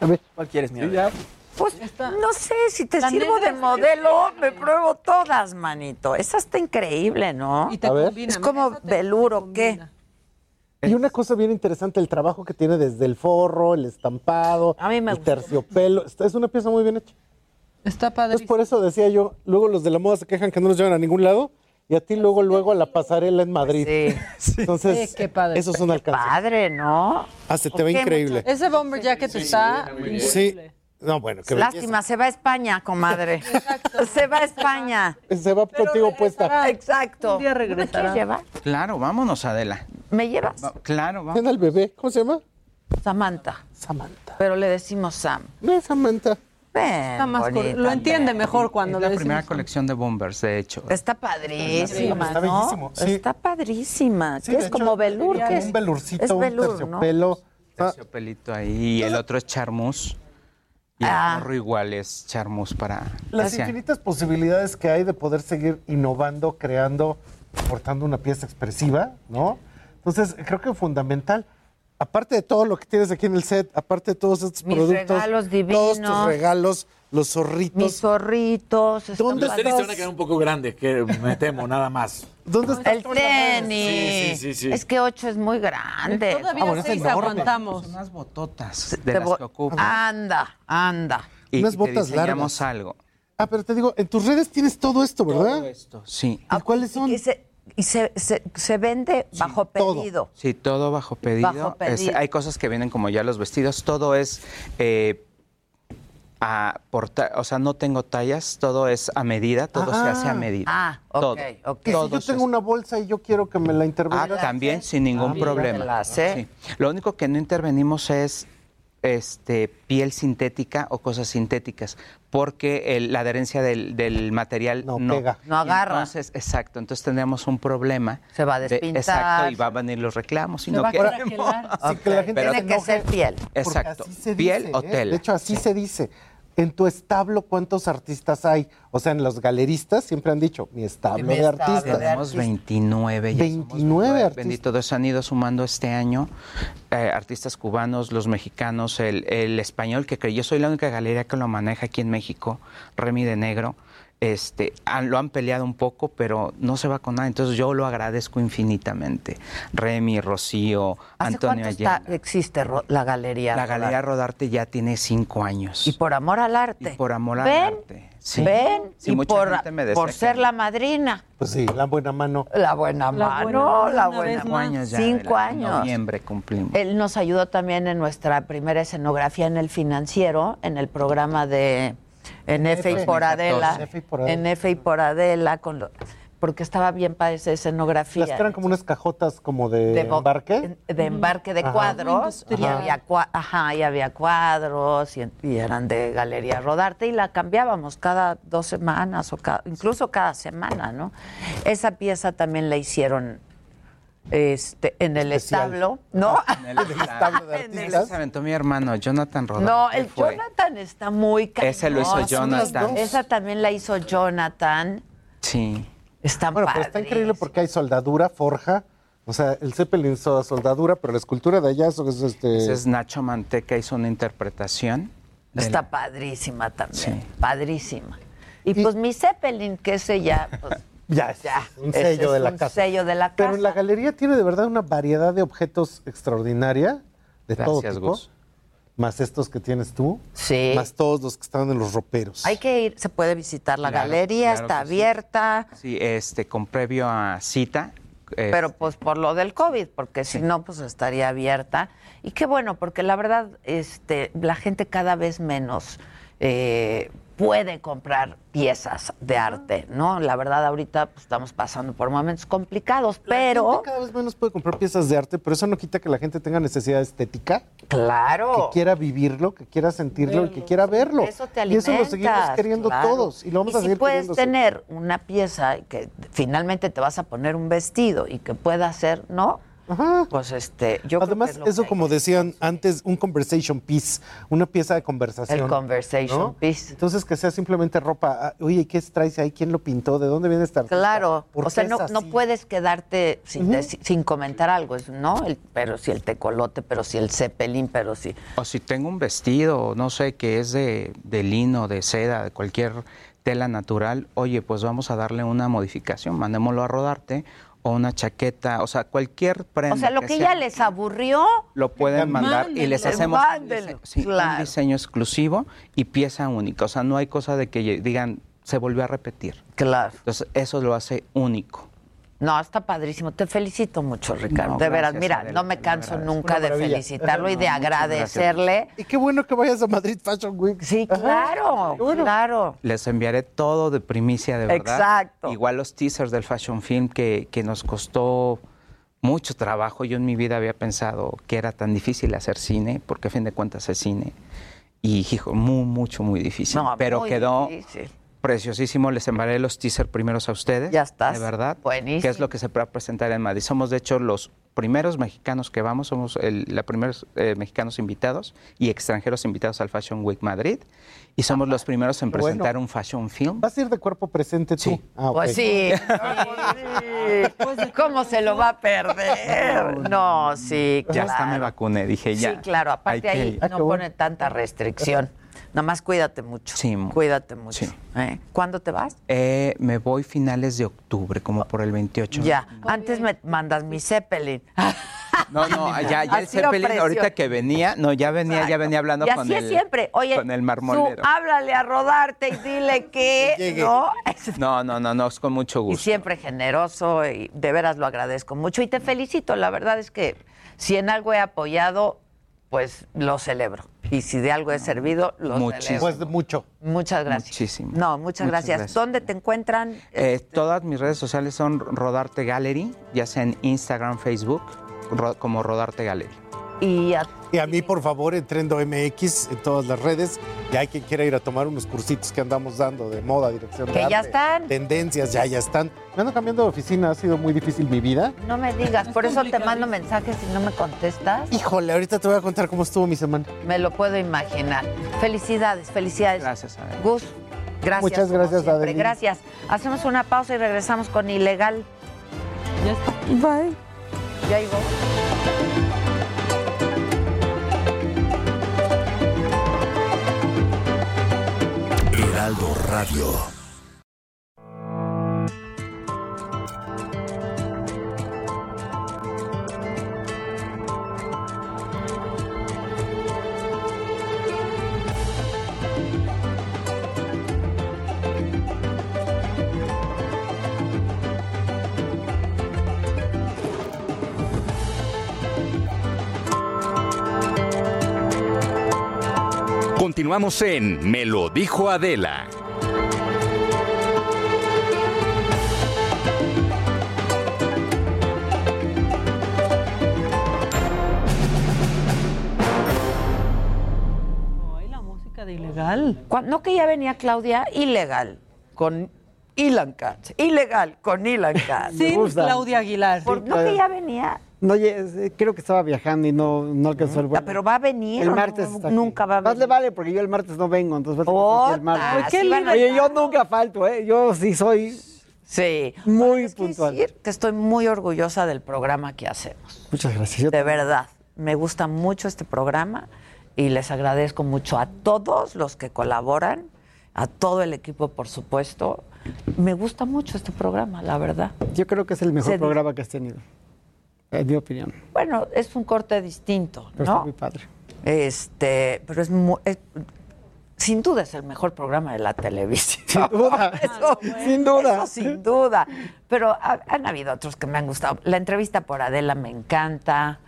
A ver. ¿Cuál quieres, mi amor? Pues no sé, si te sirvo de modelo, me pruebo todas, manito. Esa está increíble, ¿no? te A ver. combina, Es como veluro, ¿qué? Y una cosa bien interesante, el trabajo que tiene desde el forro, el estampado, el terciopelo. Esta Es una pieza muy bien hecha. Está padre. Es por eso decía yo, luego los de la moda se quejan que no los llevan a ningún lado y a ti luego, luego a la pasarela en Madrid. Entonces, Sí, qué padre. eso es un alcance. Padre, ¿no? Ah, se te ve ¿Por qué, increíble. Ese bomber jacket está. Sí. No, bueno, qué Lástima, se va a España, comadre. Se va a España. Se va contigo puesta. Exacto. Un día ¿Me regresará. quieres llevar? Claro, vámonos, Adela. ¿Me llevas? Va- Claro, vamos. ¿Quién el bebé? ¿Cómo se llama? Samantha. Samantha. Pero le decimos Sam. No, Samantha. Ven, Está más bonita, lo entiende ven. mejor cuando Es le la decimos. primera colección de bombers, de hecho. Está padrísima, Está ¿no? bellísimo, sí. Está padrísima. Sí, ¿Qué de es hecho, como velour? sería ¿Qué es? Un velurcito, es un velour, ¿no? terciopelo. Ah, Terciopelito ahí. Y el otro es charmus. Y Ah. el gorro igual es charmus para... Las hacia- infinitas posibilidades que hay de poder seguir innovando, creando, aportando una pieza expresiva, ¿no? Entonces, creo que es fundamental. Aparte de todo lo que tienes aquí en el set, aparte de todos estos Mis productos, regalos todos divinos. tus regalos, los zorritos. Mis zorritos. están ¿Dónde Los tenis te van a quedar un poco grandes, que me temo, nada más. ¿Dónde está El tenis. Sí, sí, sí, sí. Es que ocho es muy grande. Todavía Ah, bueno, es seis aguantamos. Unas bototas Te de las que ocupo. Anda, anda. y, unas botas te diseñamos algo. Ah, pero te digo, en tus redes tienes todo esto, ¿verdad? Todo esto, sí. ¿Y cuáles son? Y se, y se, se, se vende bajo todo. pedido. Sí, todo bajo pedido. Bajo Es- pedido. hay cosas que vienen como ya los vestidos. Todo es eh, a por ta- o sea, no tengo tallas. Todo es a medida. Todo se hace a medida. Ah, ok, todo. ok. Si yo tengo una bolsa y yo quiero que me la Ah, intervengas. también sin ningún Ah, problema. me la hace. Sí. Lo único que no intervenimos es este piel sintética o cosas sintéticas, porque el- la adherencia del, del material No no, pega. No agarra. Entonces, exacto, entonces tendríamos un problema. Se va a de- despintar. exacto, y va a venir los reclamos. Y Se no va a. Sí, que la gente Pero- Tiene que ser piel. porque Exacto, así se piel dice, o ¿eh? tela. De hecho, así se dice. En tu establo, ¿cuántos artistas hay? O sea, en los galeristas siempre han dicho, mi establo Mi de artistas. Tenemos 29. ya somos 29 nueve. artistas. Bendito Dios, han ido sumando este año eh, artistas cubanos, los mexicanos, el, el español, que yo soy la única galería que lo maneja aquí en México, Remy de Negro. Este, han- lo han peleado un poco, pero no se va con nada. Entonces yo lo agradezco infinitamente. Remy, Rocío, ¿Hace Antonio está- Ayala. existe ro- la galería? La Galería Rodarte? Rodarte ya tiene cinco años. Y por amor al arte. Y por amor al ¿Ven? arte. Sí. ¿Ven? Sí, y por, por ser la madrina. Pues sí, la buena mano. La buena La mano, buena la buena Cinco mano. años ya. Cinco Adela. En años. noviembre cumplimos. Él nos ayudó también en nuestra primera escenografía en el financiero, en el programa de en F y por 2014. Adela, F y por Adela. en F y por Adela, con lo- porque estaba bien para esa escenografía. Las que eran como unas cajotas como de, de embarque. de embarque de Ajá. cuadros y había, cua- ajá, y había cuadros y, y eran de Galería Rodarte y la cambiábamos cada dos semanas o cada- incluso cada semana, ¿no? Esa pieza también la hicieron este, en el Especial. establo, ¿no? En el establo de En el- artistas. Se aventó mi hermano, Jonathan Rodarte. No, el fue. Jonathan está muy Ese lo hizo. Jonathan. Esa también la hizo Jonathan. Sí. Está Bueno, pero está increíble porque hay soldadura, forja. O sea, el Zeppelin hizo soldadura, pero la escultura de allá eso es este. Ese es Nacho Manteca, hizo una interpretación. de Está la- padrísima también, Sí. padrísima. Y, pues mi Zeppelin, que ese ya, pues, Ya, es ya. un sello es de la un casa. sello de la casa. Pero en la galería tiene de verdad una variedad de objetos extraordinaria, de todo Gracias, tipo. Gus. Más estos que tienes tú. Sí. Más todos los que están en los roperos. Hay que ir, se puede visitar la Claro, galería, claro está que sí. abierta, Sí, este, con previo a cita. eh, pero pues por lo del COVID, porque si no, pues estaría abierta. Y qué bueno, porque la verdad, este, la gente cada vez menos eh, puede comprar piezas de arte, ¿no? La verdad, ahorita pues, estamos pasando por momentos complicados, La pero gente cada vez menos puede comprar piezas de arte, pero eso no quita que la gente tenga necesidad estética, claro. que quiera vivirlo, que quiera sentirlo y que quiera verlo. Eso te y alimentas. eso lo seguimos queriendo claro. todos y lo vamos Y a si seguir puedes queriendo. siempre. tener una pieza que finalmente te vas a poner un vestido y que pueda ser, ¿no? Pues este, yo creo que Además, es eso que- como decían antes, un conversation piece, una pieza de conversación. El conversation ¿no? piece. Entonces, que sea simplemente ropa. Ah, Oye, ¿qué traes ahí? ¿Quién lo pintó? ¿De dónde viene esta artista? Claro, ¿Por o sea, no, no puedes quedarte sin, deci- sin comentar algo, es- ¿no? El- pero si el tecolote, pero si el zeppelin, pero si... O si tengo un vestido, no sé, que es de, de lino, de seda, de cualquier tela natural, oye, pues vamos a darle una modificación, mandémoslo a rodarte, o una chaqueta, o sea, cualquier prenda. O sea, lo que sea, ya les aburrió... Lo pueden mandar y les hacemos un Mándenlo, dise- sí, un diseño exclusivo y pieza única. O sea, no hay cosa de que digan, se volvió a repetir. Claro. Entonces, eso lo hace único. No, está padrísimo. Te felicito mucho, Ricardo. No, de veras, mira, Adela, no me canso nunca de felicitarlo y de No, agradecerle. Y qué bueno que vayas a Madrid Fashion Week. Sí, claro, claro. Les enviaré todo de primicia, de verdad. Exacto. Igual los teasers del Fashion Film que, que nos costó mucho trabajo. Yo en mi vida había pensado que era tan difícil hacer cine, porque a fin de cuentas es cine. Y, hijo, muy, mucho, muy difícil. No, Pero muy quedó difícil. Preciosísimo. Les enviaré los teasers primeros a ustedes. Ya estás. De verdad. Buenísimo. Que es lo que se va a presentar en Madrid. Somos, de hecho, los primeros mexicanos que vamos. Somos el, los primeros eh, mexicanos invitados y extranjeros invitados al Fashion Week Madrid. Y somos los primeros en Qué bueno. presentar un Fashion Film. ¿Vas a ir de cuerpo presente tú? Ah, ok. Pues sí. ¿Cómo se lo va a perder? No, sí, Ya hasta me claro. vacuné, dije ya. Sí, claro. Aparte que ahí ir. no pone tanta restricción. Nada más cuídate mucho. Sí. Cuídate mucho. ¿eh? ¿Cuándo te vas? Eh, me voy finales de octubre, como por el 28. Ya. Antes me mandas mi Zeppelin. No, no, ya, ya el Zeppelin, ahorita que venía, no, ya venía, ya venía hablando y con así el, es siempre. Oye, con el Su, marmolero. háblale a rodarte y dile que, ¿no? No, no, no, no, es con mucho Y gusto. siempre generoso y de veras lo agradezco mucho y te felicito. La verdad es que si en algo he apoyado, pues lo celebro. Y si de algo he servido, lo Muchísimo. celebro. Pues de mucho. Muchas gracias. Muchísimo. No, muchas, Muchas gracias. gracias. ¿Dónde te encuentran? Eh, todas mis redes sociales son Rodarte Gallery, ya sea en Instagram, Facebook, como Rodarte Gallery. Y a, Y a mí, por favor, en Trendo MX, en todas las redes. Y hay quien quiera ir a tomar unos cursitos que andamos dando de moda, dirección de Que ya arte, están. Tendencias, ya, ya están. Me ando cambiando de oficina, ha sido muy difícil mi vida. no me digas, por eso te mando mensajes y no me contestas. Híjole, ahorita te voy a contar cómo estuvo mi semana. Me lo puedo imaginar. Felicidades, felicidades. Gracias, Adela. Gus, gracias. Muchas gracias. Adelín. Gracias. Hacemos una pausa y regresamos con Ilegal. Ya está. Bye. Ya llegó. Heraldo Radio. Continuamos en Me lo dijo Adela. Ay, la música de ilegal. No que ya venía Claudia ilegal con Ilan Katz. Ilegal con Ilan Katz. Sin. Claudia Aguilar. Por- no que ya venía. No, eh, creo que estaba viajando y no, no alcanzó el vuelo. Ah, Pero va a venir. El martes aquí. Nunca va a Más venir. le vale porque yo el martes no vengo, entonces va a tener que estar aquí el martes. a Oye, yo nunca falto, ¿eh? Yo sí soy Sí. muy Es que puntual. decir que estoy muy orgullosa del programa que hacemos. Muchas gracias. De verdad. Me gusta mucho este programa y les agradezco mucho a todos los que colaboran, a todo el equipo, por supuesto. Me gusta mucho este programa, la verdad. Yo creo que es el mejor Se- programa que has tenido. En mi opinión. Bueno, es un corte distinto, Pero está ¿no? muy padre. Este, pero es, mu- es- sin duda es el mejor programa de la televisión. Sin duda. Eso- Sin duda. eso sin duda. Pero ha- han habido otros que me han gustado. La entrevista por Adela me encanta.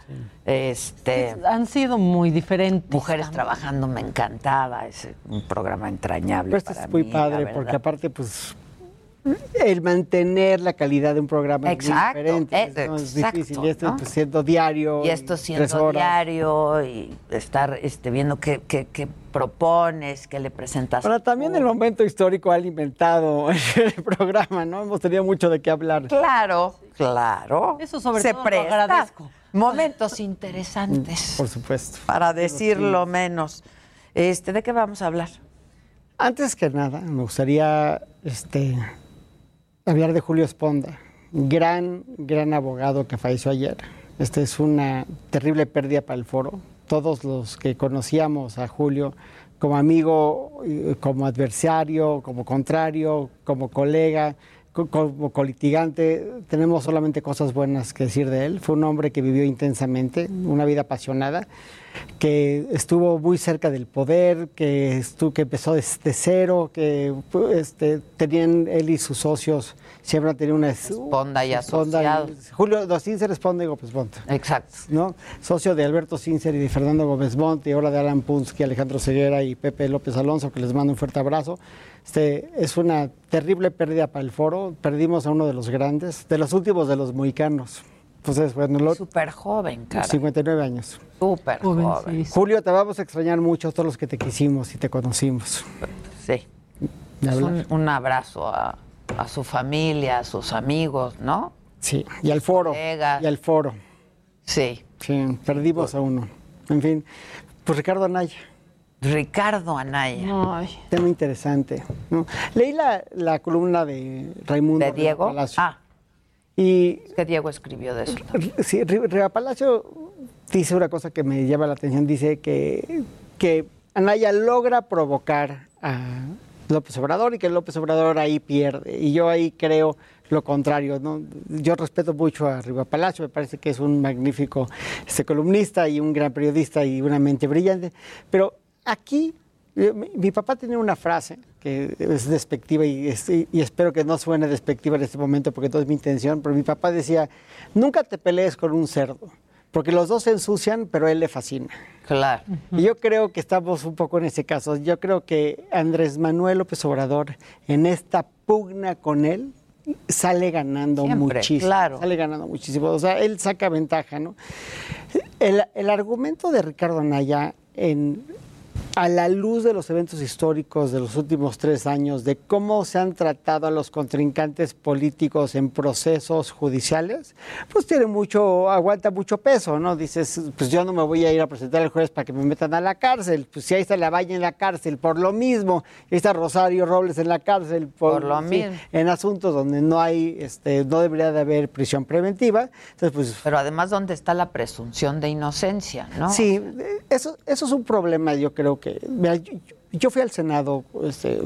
Este, Han sido muy diferentes. Mujeres trabajando me encantaba. Es un programa entrañable Pero este para es muy mí, padre porque aparte, pues, el mantener la calidad de un programa Exacto, es diferente. eh, ¿no? es exacto, difícil. Y esto ¿no? pues, siendo diario. Y esto tres siendo horas. diario y estar este, viendo qué, qué- qué propones, qué le presentas. Ahora, también el momento histórico ha alimentado el programa, ¿no? Hemos tenido mucho de qué hablar. Claro, claro. Eso sobre Se todo presta. lo agradezco. Momentos interesantes. Por supuesto. Para decirlo menos. Este, ¿De qué vamos a hablar? Antes que nada, me gustaría este, hablar de Julio Esponda, gran, gran abogado que falleció ayer. Esta es una terrible pérdida para el foro. Todos los que conocíamos a Julio como amigo, eh, como adversario, como contrario, como colega, co- como colitigante, tenemos solamente cosas buenas que decir de él. Fue un hombre que vivió intensamente, una vida apasionada, que estuvo muy cerca del poder, que, estu- que empezó desde cero, que este, tenían él y sus socios, siempre han tenido una... Esponda y Esponda asociados. Julio dos Cincer Esponda y Gómez Montt. Exacto. ¿no? Socio de Alberto Cincer y de Fernando Gómez Montt y ahora de Alan Punsky, Alejandro Ceguera y Pepe López Alonso, que les mando un fuerte abrazo. Este, es una terrible pérdida para el foro. Perdimos a uno de los grandes, de los últimos de los mohicanos. Entonces, bueno, lo, Súper joven, cara. 59 años. Súper joven. Julio, te vamos a extrañar mucho todos los que te quisimos y te conocimos. Sí. Pues un, un abrazo a, a su familia, a sus amigos, ¿no? Sí, y al foro. Colegas. Y al foro. Sí. Sí, perdimos a uno. En fin, pues Ricardo Anaya. Ricardo Anaya. Tema interesante. ¿no? Leí la, la columna de Raimundo. ¿De Diego? Palacio. Ah. Y Es que Diego escribió de eso. sí, Ri- Riva Palacio dice una cosa que me llama la atención. Dice que, que Anaya logra provocar a López Obrador y que López Obrador ahí pierde. Y yo ahí creo lo contrario. ¿no? Yo respeto mucho a Riva Palacio, me parece que es un magnífico este, columnista y un gran periodista y una mente brillante. Pero aquí, eh, mi, mi papá tenía una frase que es despectiva y, es- y espero que no suene despectiva en este momento porque no es mi intención, pero mi papá decía, nunca te pelees con un cerdo, porque los dos se ensucian, pero a él le fascina. Claro. Y yo creo que estamos un poco en ese caso. Yo creo que Andrés Manuel López Obrador, en esta pugna con él, sale ganando Siempre, muchísimo. claro. Sale ganando muchísimo. O sea, él saca ventaja, ¿no? El, el argumento de Ricardo Anaya en, a la luz de los eventos históricos de los últimos tres años, de cómo se han tratado a los contrincantes políticos en procesos judiciales, pues tiene mucho, aguanta mucho peso, ¿no? Dices, pues yo no me voy a ir a presentar al juez para que me metan a la cárcel, pues si ahí está la Valle en la cárcel por lo mismo, ahí está Rosario Robles en la cárcel Por lo sí, mismo. en asuntos donde no hay, este, no debería de haber prisión preventiva, entonces pues Pero además, ¿dónde está la presunción de inocencia, no? Sí, eso, eso es un problema, yo creo que... yo, fui al Senado este,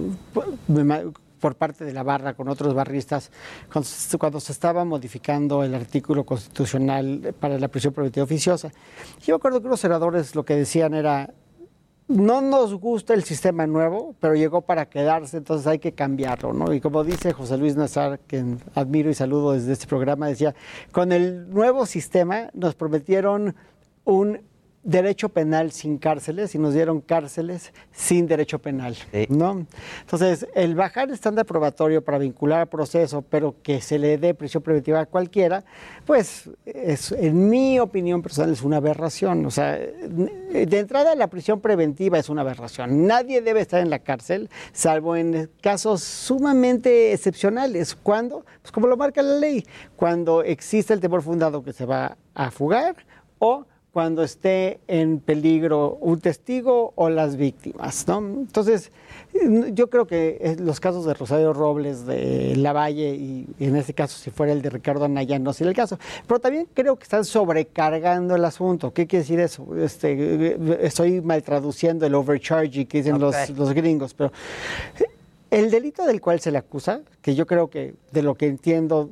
por, parte de la barra con otros barristas cuando, se- estaba modificando el artículo constitucional para la prisión preventiva oficiosa. Yo me acuerdo que los senadores lo que decían era, no nos gusta el sistema nuevo, pero llegó para quedarse, entonces hay que cambiarlo. Y como dice José Luis Nazar, que admiro y saludo desde este programa, decía, con el nuevo sistema nos prometieron un derecho penal sin cárceles y nos dieron cárceles sin derecho penal, ¿no? Entonces, el bajar el estándar probatorio para vincular al proceso, pero que se le dé prisión preventiva a cualquiera, pues, es, en mi opinión personal, es una aberración. O sea, de entrada la prisión preventiva es una aberración. Nadie debe estar en la cárcel, salvo en casos sumamente excepcionales. ¿Cuándo? Pues como lo marca la ley, cuando existe el temor fundado que se va a fugar o cuando esté en peligro un testigo o las víctimas, ¿no? Entonces, yo creo que los casos de Rosario Robles, de Lavalle y en este caso si fuera el de Ricardo Anaya no sería el caso, pero también creo que están sobrecargando el asunto. ¿Qué quiere decir eso? Este, estoy mal traduciendo el overcharging que dicen los, los gringos, pero el delito del cual se le acusa, que yo creo que de lo que entiendo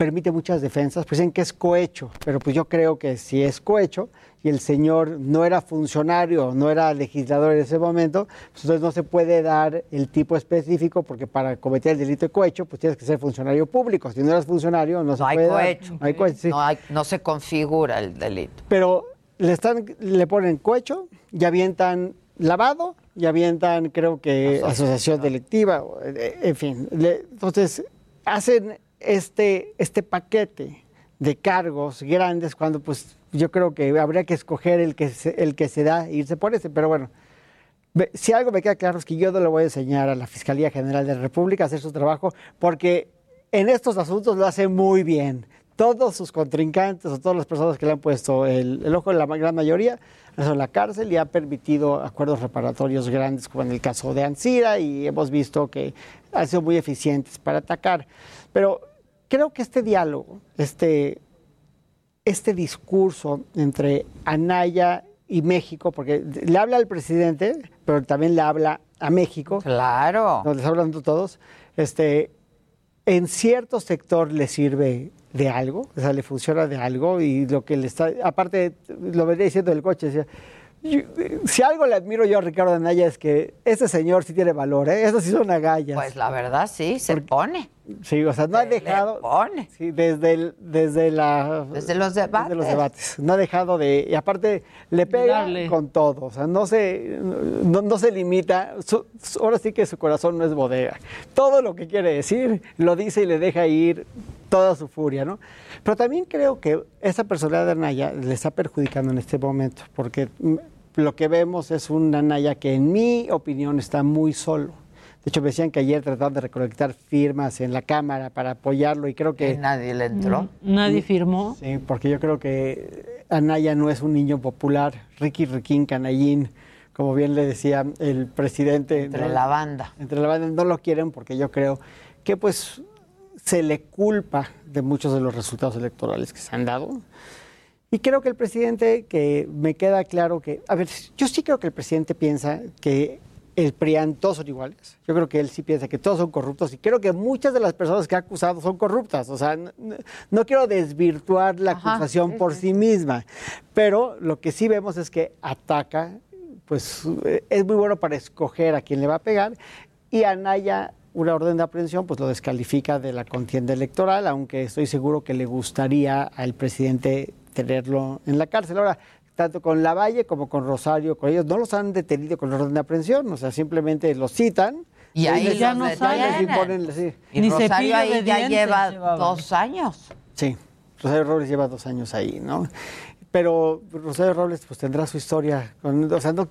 permite muchas defensas, pues dicen que es cohecho, pero pues yo creo que si es cohecho y el señor no era funcionario, no era legislador en ese momento, pues entonces no se puede dar el tipo específico porque para cometer el delito de cohecho pues tienes que ser funcionario público, si no eres funcionario no, se hay puede dar. No hay cohecho, sí. no, hay- no se configura el delito. Pero le, están, le ponen cohecho y avientan lavado y avientan, creo que, asociación delictiva, o, eh, en fin. Le- entonces, hacen este, este paquete de cargos grandes cuando, pues, yo creo que habría que escoger el que se, el que se da e irse por ese, pero bueno. Si algo me queda claro es que yo no le voy a enseñar a la Fiscalía General de la República a hacer su trabajo porque en estos asuntos lo hace muy bien. Todos sus contrincantes o todas las personas que le han puesto el, el ojo la gran mayoría en la cárcel y ha permitido acuerdos reparatorios grandes como en el caso de Ansira y hemos visto que han sido muy eficientes para atacar. Pero creo que este diálogo, este, este discurso entre Anaya y México, porque le habla al presidente, pero también le habla a México. Claro. Nos les hablan todos. Este, en cierto sector le sirve de algo, o sea, le funciona de algo y lo que le está, aparte, lo venía diciendo del coche, decía, yo- si algo le admiro yo a Ricardo Anaya es que este señor sí tiene valor, ¿eh? Eso sí son agallas. Pues la verdad sí, se pone. Sí, o sea, no ha dejado. Sí, desde, el- desde, la, Desde los debates. desde los debates. No ha dejado de. Y aparte, le pega con todo. O sea, no se, no, no se limita. Su- su- ahora sí que su corazón no es bodega. Todo lo que quiere decir, lo dice y le deja ir toda su furia, ¿no? Pero también creo que esa personalidad de Anaya le está perjudicando en este momento, porque mm, lo que vemos es un Anaya que, en mi opinión, está muy solo. De hecho, me decían que ayer trataron de recolectar firmas en la Cámara para apoyarlo y creo que... Y nadie le entró. Nadie firmó. Sí, porque yo creo que Anaya no es un niño popular, Ricky Riquín Canallín, como bien le decía el presidente. Entre la banda. Entre la banda no lo quieren porque yo creo que pues se le culpa de muchos de los resultados electorales que se han dado. Y creo que el presidente, que me queda claro que, a ver, yo sí creo que el presidente piensa que el PRIAN todos son iguales. Yo creo que él sí piensa que todos son corruptos y creo que muchas de las personas que ha acusado son corruptas. O sea, no, quiero desvirtuar la acusación por sí misma, pero lo que sí vemos es que ataca, pues eh, es muy bueno para escoger a quién le va a pegar y Anaya una orden de aprehensión pues lo descalifica de la contienda electoral, aunque estoy seguro que le gustaría al presidente tenerlo en la cárcel. Ahora, tanto con Lavalle como con Rosario, con ellos no los han detenido con orden de aprehensión, o sea, simplemente los citan. Y ahí les- ya no les imponen- sí. Y Rosario ahí ya lleva dos años. Sí, Rosario Robles lleva dos años ahí, ¿no? Pero Rosario Robles pues tendrá su historia. con- o sea, no,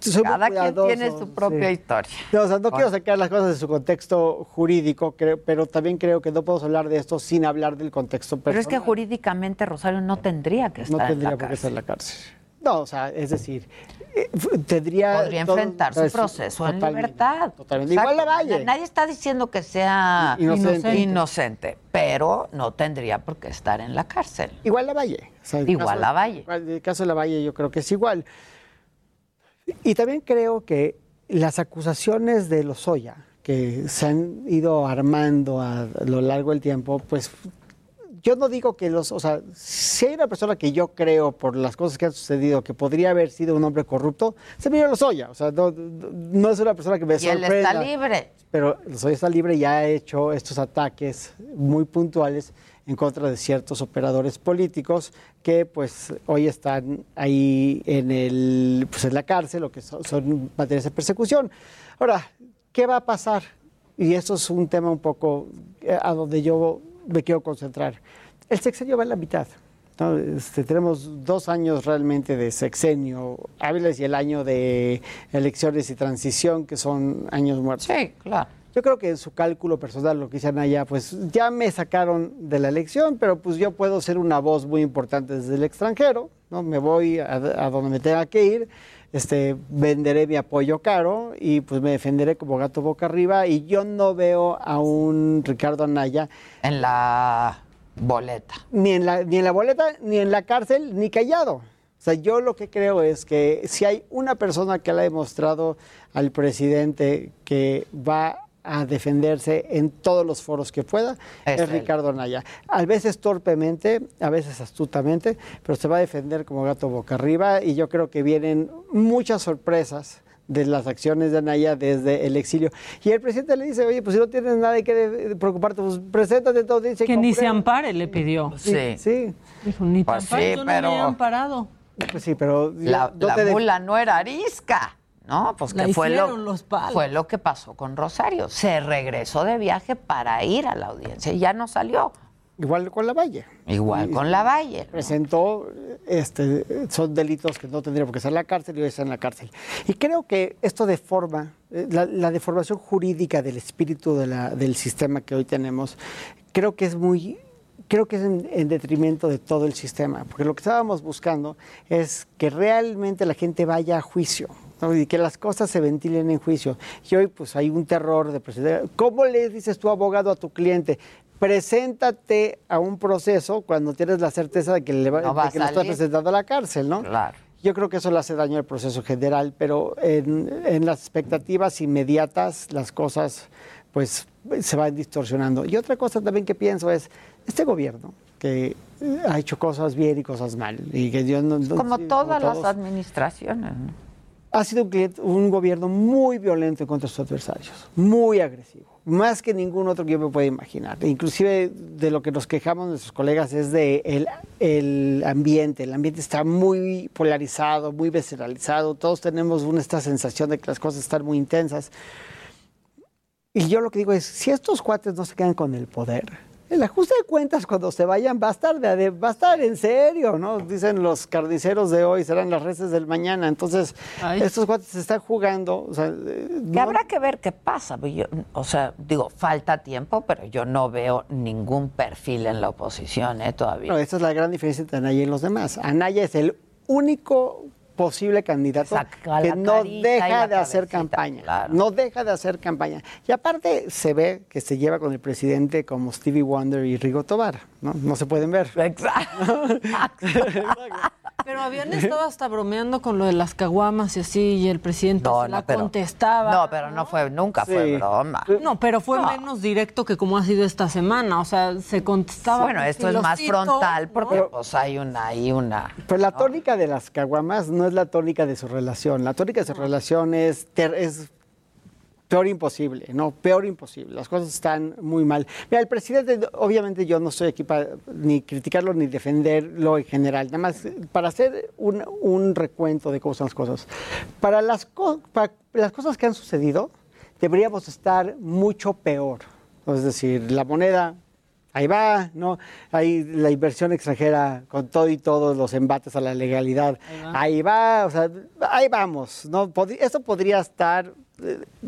soy Cada quien tiene su propia sí. historia. No, o sea, no quiero sacar las cosas de su contexto jurídico, creo- pero también creo que no podemos hablar de esto sin hablar del contexto Pero es que personal. jurídicamente Rosario no tendría que estar no en tendría la por qué estar en la cárcel. No, o sea, es decir, eh, tendría... Podría todo- enfrentar su es- proceso en libertad. Totalmente. Igual la. Valle. Nadie está diciendo que sea Inocente. inocente, pero no tendría por qué estar en la cárcel. Igual la Valle. O sea, Igual caso- la Valle. igual- El caso de la Valle yo creo que es igual. Y también creo que las acusaciones de Lozoya, que se han ido armando a lo largo del tiempo, pues yo no digo que los, o sea, si hay una persona que yo creo por las cosas que han sucedido que podría haber sido un hombre corrupto, se me Lozoya. O sea, no, no es una persona que me Y él está libre. Pero Lozoya está libre y ha hecho estos ataques muy puntuales en contra de ciertos operadores políticos que pues hoy están ahí en el pues en la cárcel o que son, son materias de persecución. Ahora, ¿qué va a pasar? Y eso es un tema un poco eh, a donde yo me quiero concentrar. El sexenio va en la mitad. Este, tenemos dos años realmente de sexenio hábiles y el año de elecciones y transición, que son años muertos. Sí, claro. Yo creo que en su cálculo personal, lo que dicen allá, pues ya me sacaron de la elección, pero pues yo puedo ser una voz muy importante desde el extranjero, ¿no? Me voy a, a donde me tenga que ir, este, venderé mi apoyo caro y pues me defenderé como gato boca arriba y yo no veo a un Ricardo Anaya en la boleta. Ni en la, ni en la boleta, ni en la cárcel, ni callado. O sea, yo lo que creo es que si hay una persona que le ha demostrado al presidente que va a defenderse en todos los foros que pueda, Es. Ricardo Anaya. A veces torpemente, a veces astutamente, pero se va a defender como gato boca arriba y yo creo que vienen muchas sorpresas de las acciones de Anaya desde el exilio. Y el presidente le dice, oye, pues si no tienes nada de de preocuparte, pues preséntate todo. Dice, Que ni se ampare, le pidió. Sí, sí. Dijo, ni Pues sí, yo no me pero- he amparado. Pues sí, pero... La, la te de- mula no era arisca, ¿no? Pues La que fue lo, los fue lo que pasó con Rosario. Se regresó de viaje para ir a la audiencia y ya no salió. Igual con la Valle. Igual con la Valle. Presentó, este, son delitos que no tendría por qué estar en la cárcel y hoy está en la cárcel. Y creo que esto deforma, eh, la, la deformación jurídica del espíritu de la- del sistema que hoy tenemos, creo que es muy, creo que es en, en detrimento de todo el sistema, porque lo que estábamos buscando es que realmente la gente vaya a juicio. ¿no? y que las cosas se ventilen en juicio. Y hoy pues hay un terror de proceder. ¿Cómo le dices tu abogado a tu cliente? Preséntate a un proceso cuando tienes la certeza de que, le va, No va de que estás salir. presentando a la cárcel, ¿no? Claro. Yo creo que eso le hace daño al proceso general, pero en, en las expectativas inmediatas las cosas pues se van distorsionando. Y otra cosa también que pienso es, este gobierno que eh, ha hecho cosas bien y cosas mal, y que Dios no- Como sí, todas las todos, administraciones. ¿no? ha sido un, cliente- un gobierno muy violento contra sus adversarios, muy agresivo, más que ningún otro que yo me pueda imaginar. Inclusive de lo que nos quejamos nuestros colegas es de el, el ambiente. El ambiente está muy polarizado, muy visceralizado. Todos tenemos una, esta sensación de que las cosas están muy intensas. Y yo lo que digo es, si estos cuates no se quedan con el poder, el ajuste de cuentas cuando se vayan va a estar, de, de- va a estar en serio, ¿no? Dicen los carniceros de hoy, serán las reces del mañana. Entonces, estos cuates se están jugando. o sea, eh, Que no- habrá que ver qué pasa. yo- o sea, digo, falta tiempo, pero yo no veo ningún perfil en la oposición ¿eh? todavía. No, esa es la gran diferencia entre Anaya y los demás. Anaya es el único posible candidato Saca que no deja de hacer campaña. No deja de hacer campaña. Y aparte se ve que se lleva con el presidente como Stevie Wonder y Rigo Tobar. No, no se pueden ver. Pero habían estado hasta bromeando con lo de las caguamas y así, y el presidente No, se no, la pero- contestaba. No, pero no fue, nunca fue broma. No, pero fue No. menos directo que como ha sido esta semana. O sea, se contestaba. Bueno, esto es más frontal porque ¿no? pues hay una ahí una. Pero la tónica de las caguamas no es la tónica de su relación. La tónica de su relación es, ter- es peor imposible, ¿no? Peor imposible. Las cosas están muy mal. Mira, el presidente, obviamente yo no estoy aquí para ni criticarlo ni defenderlo en general. Nada más para hacer un, un recuento de cómo son las cosas. Para las, co- para las cosas que han sucedido, deberíamos estar mucho peor. Es decir, la moneda ahí va, ¿no? Hay la inversión extranjera con todo y todos los embates a la legalidad. Ahí va, o sea, ahí vamos, ¿no? Pod- Esto podría estar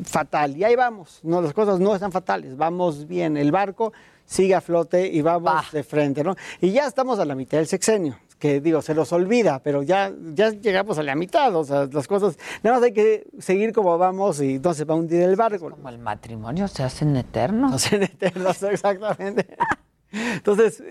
fatal y ahí vamos, no, las cosas no están fatales, vamos bien, el barco sigue a flote y vamos de frente, ¿no? Y ya estamos a la mitad del sexenio. Que digo, se nos olvida, pero ya, ya llegamos a la mitad, o sea, las cosas, nada más hay que seguir como vamos y no se va a hundir el barco. Como el matrimonio se hacen eternos. Se hacen eternos, exactamente. Entonces,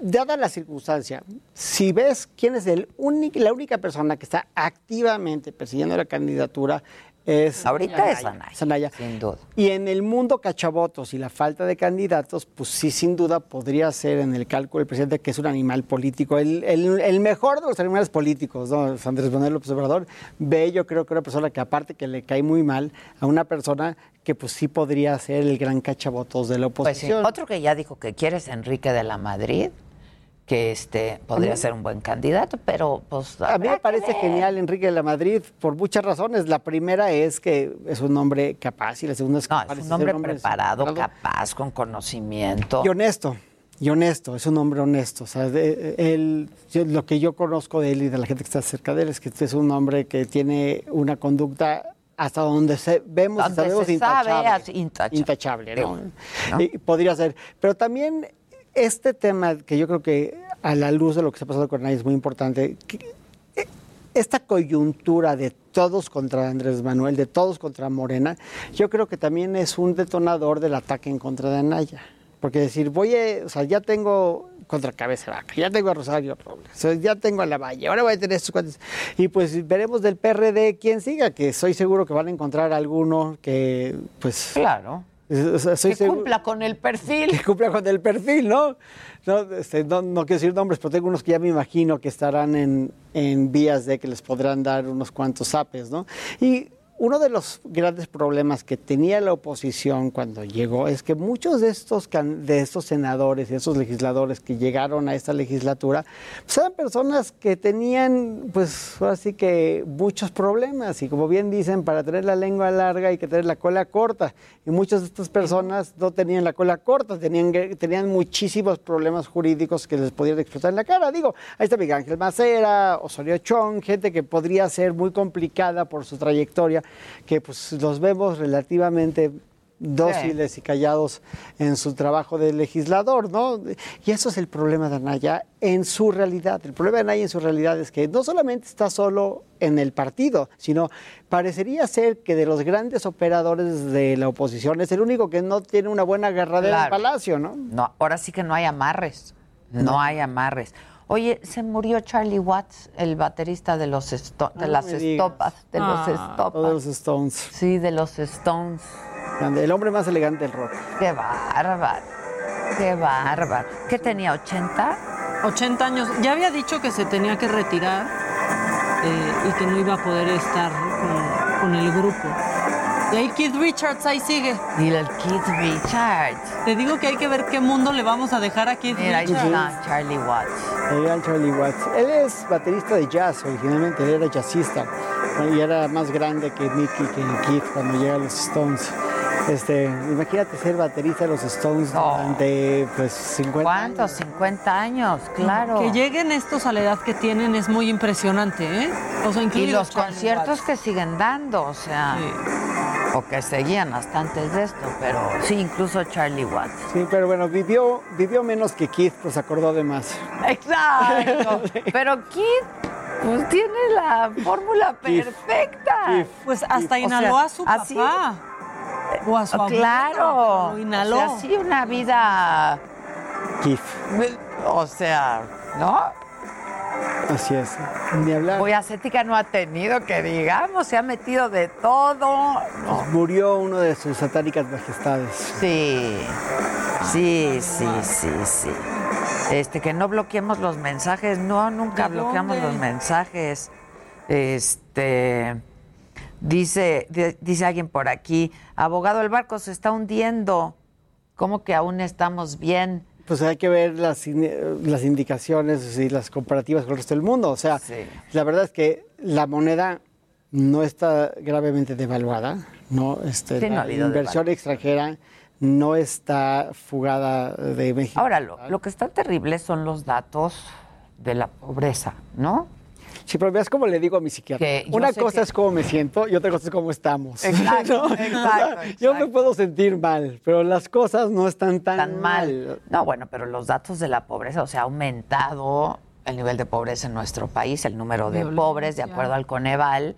dada la circunstancia, si ves quién es el único, la única persona que está activamente persiguiendo la candidatura, es Ahorita es Anaya, es Anaya. sin duda. Y en el mundo cachabotos y la falta de candidatos, pues sí, sin duda podría ser en el cálculo del presidente que es un animal político, el, el- el mejor de los animales políticos, ¿no? Andrés Manuel López Obrador. Ve, yo creo que una persona que aparte que le cae muy mal, a una persona que pues sí podría ser el gran cachabotos de la Pues sí, oposición. otro que ya dijo que quiere es Enrique de la Madrid, que este podría ser un buen candidato, pero pues A mí me parece genial Enrique de la Madrid por muchas razones. La primera es que es un hombre capaz y la segunda es que No, es un hombre hombre preparado, preparado capaz, con conocimiento. y honesto. Y honesto, es un hombre honesto. O sea, él, yo- lo que yo conozco de él y de la gente que está cerca de él es que este es un hombre que tiene una conducta hasta donde se, vemos Donde sabemos se sabe, intachable. así, intachable. Intachable, ¿no? ¿no? Y podría ser. Pero también este tema que yo creo que a la luz de lo que está pasando con Anaya es muy importante. eh, esta coyuntura de todos contra Andrés Manuel, de todos contra Morena, yo creo que también es un detonador del ataque en contra de Anaya. Porque decir, voy a, o sea, ya tengo contra Cabeza Vaca, ya tengo a Rosario Robles, ya tengo a La Valle, ahora voy a tener estos cuantos. Y pues veremos del PRD quién siga, que estoy seguro que van a encontrar alguno que, pues... Claro. O sea, soy que seguro- cumpla con el perfil. que cumpla con el perfil, ¿no? No, este, no, no quiero decir nombres, pero tengo unos que ya me imagino que estarán en, en vías de que les podrán dar unos cuantos zapes, ¿no? Y uno de los grandes problemas que tenía la oposición cuando llegó es que muchos de estos, de estos senadores y estos legisladores que llegaron a esta legislatura pues eran personas que tenían, pues ahora sí que muchos problemas y como bien dicen, para tener la lengua larga hay que tener la cola corta y muchas de estas personas no tenían la cola corta, tenían, tenían muchísimos problemas jurídicos que les podían explotar en la cara. Digo, ahí está Miguel Ángel Macera, Osorio Chong, gente que podría ser muy complicada por su trayectoria, que pues los vemos relativamente dóciles y callados en su trabajo de legislador, ¿no? Y eso es el problema de Anaya en su realidad. El problema de Anaya en su realidad es que no solamente está solo en el partido, sino parecería ser que de los grandes operadores de la oposición es el único que no tiene una buena agarradera en Claro. Palacio, ¿no? No, ahora sí que no hay amarres. No, hay amarres. Oye, se murió Charlie Watts, el baterista de los esto- de no las estopas, de los Ah, estopas. de los Stones. Sí, de los Stones. El hombre más elegante del rock. Qué bárbaro. Qué bárbaro. ¿Qué tenía? ¿80? 80 años. Ya había dicho que se tenía que retirar eh, y que no iba a poder estar con, con el grupo. Y ahí Keith Richards ahí sigue. Y el Keith Richards. Te digo que hay que ver qué mundo le vamos a dejar a Keith Mira, ahí Richards. está Charlie Watts. El gran Charlie Watts. Él es baterista de jazz originalmente, él era jazzista y era más grande que Mickey, que Keith cuando llega a los Stones. Este, imagínate ser baterista de los Stones durante pues 50 ¿Cuántos? 50 años, claro. Que lleguen estos a la edad que tienen es muy impresionante, ¿eh? O sea, Y los Charlie conciertos Watts. que siguen dando, o sea, o que seguían hasta antes de esto, pero sí, incluso Charlie Watts. Sí, pero bueno, vivió, vivió menos que Keith, pues se acordó de más. Exacto. Pero Keith, pues tiene la fórmula Keith. perfecta. Pues hasta inhaló sea, a su así- papá. O a su abuelo, Claro. Lo inhaló. O sea, sí, una vida, Keith, o sea, ¿no? Así es. Ni hablar. Muy ascética no ha tenido, que digamos, se ha metido de todo. No. Murió uno de sus satánicas majestades. Sí, sí, sí, sí, sí. Este, que no bloqueemos los mensajes. No, nunca ¿De bloqueamos dónde? los mensajes. Este, dice, di- dice alguien por aquí, abogado, el barco se está hundiendo. ¿Cómo que aún estamos bien? Pues hay que ver las, in- las indicaciones y las comparativas con el resto del mundo. O sea, la verdad es que la moneda no está gravemente devaluada, ¿no? Este, Sí, no ha la inversión extranjera no está fugada de México. Ahora, lo, lo que está terrible son los datos de la pobreza, ¿no? Sí, pero veas cómo le digo a mi psiquiatra. Una cosa que- es cómo me siento y otra cosa es cómo estamos. Exacto, ¿No? exacto, O sea, Yo me puedo sentir mal, pero las cosas no están tan, tan mal. No, bueno, pero los datos de la pobreza, o sea, ha aumentado el nivel de pobreza en nuestro país, el número de Violencia. pobres, de acuerdo al Coneval,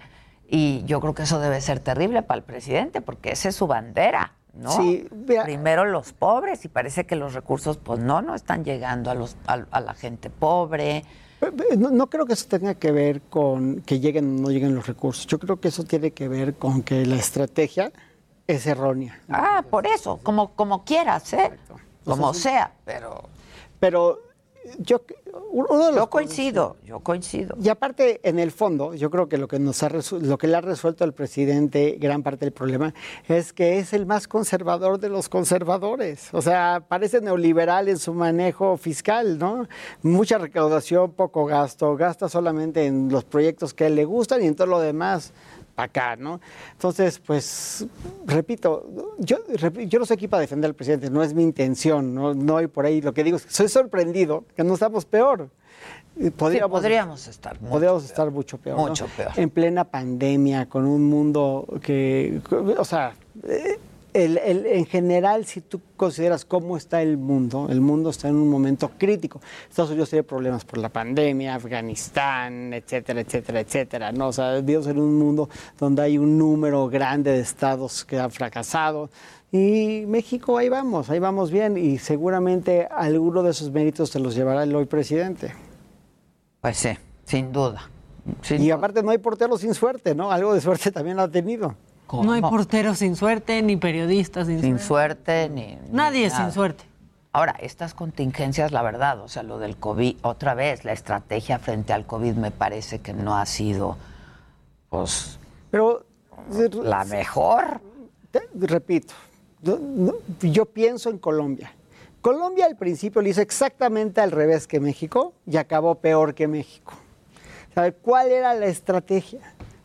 y yo creo que eso debe ser terrible para el presidente, porque esa es su bandera, ¿no? Sí, Primero los pobres, y parece que los recursos, pues no, no están llegando a, los, a, a la gente pobre. No, no creo que eso tenga que ver con que lleguen o no lleguen los recursos. Yo creo que eso tiene que ver con que la estrategia es errónea. Ah, por eso, como, como quieras, ¿eh? Como sea, pero... Pero yo, uno de los Yo coincido, yo coincido. Y aparte, en el fondo, yo creo que lo que nos ha lo que le ha resuelto al presidente gran parte del problema es que es el más conservador de los conservadores. O sea, parece neoliberal en su manejo fiscal, ¿no? Mucha recaudación, poco gasto, gasta solamente en los proyectos que a él le gustan y en todo lo demás acá, ¿no? Entonces, pues, repito, yo, yo no soy aquí para defender al presidente, no es mi intención, no, no hay por ahí. Lo que digo es que soy sorprendido que no estamos peor. Podríamos, podríamos estar mucho podríamos estar mucho peor. ¿no? Mucho peor. En plena pandemia, con un mundo que, o sea, eh, el- el- en general, si tú consideras cómo está el mundo, el mundo está en un momento crítico. Estados Unidos tiene problemas por la pandemia, Afganistán, etcétera, etcétera, etcétera. ¿no? O sea, vivimos en un mundo donde hay un número grande de estados que han fracasado. Y México, ahí vamos, ahí vamos bien. Y seguramente alguno de esos méritos se los llevará el hoy presidente. Pues sí, sin duda. y aparte no hay portero sin suerte, ¿no? Algo de suerte también lo ha tenido. No hay porteros sin suerte, ni periodistas sin, Sin suerte. suerte ni... Nadie ni sin suerte. Ahora, estas contingencias, la verdad, o sea, lo del COVID, otra vez, la estrategia frente al COVID me parece que no ha sido, pues... Pero la mejor. Te- repito, yo pienso en Colombia. Colombia al principio lo hizo exactamente al revés que México y acabó peor que México. ¿Sabe cuál era la estrategia?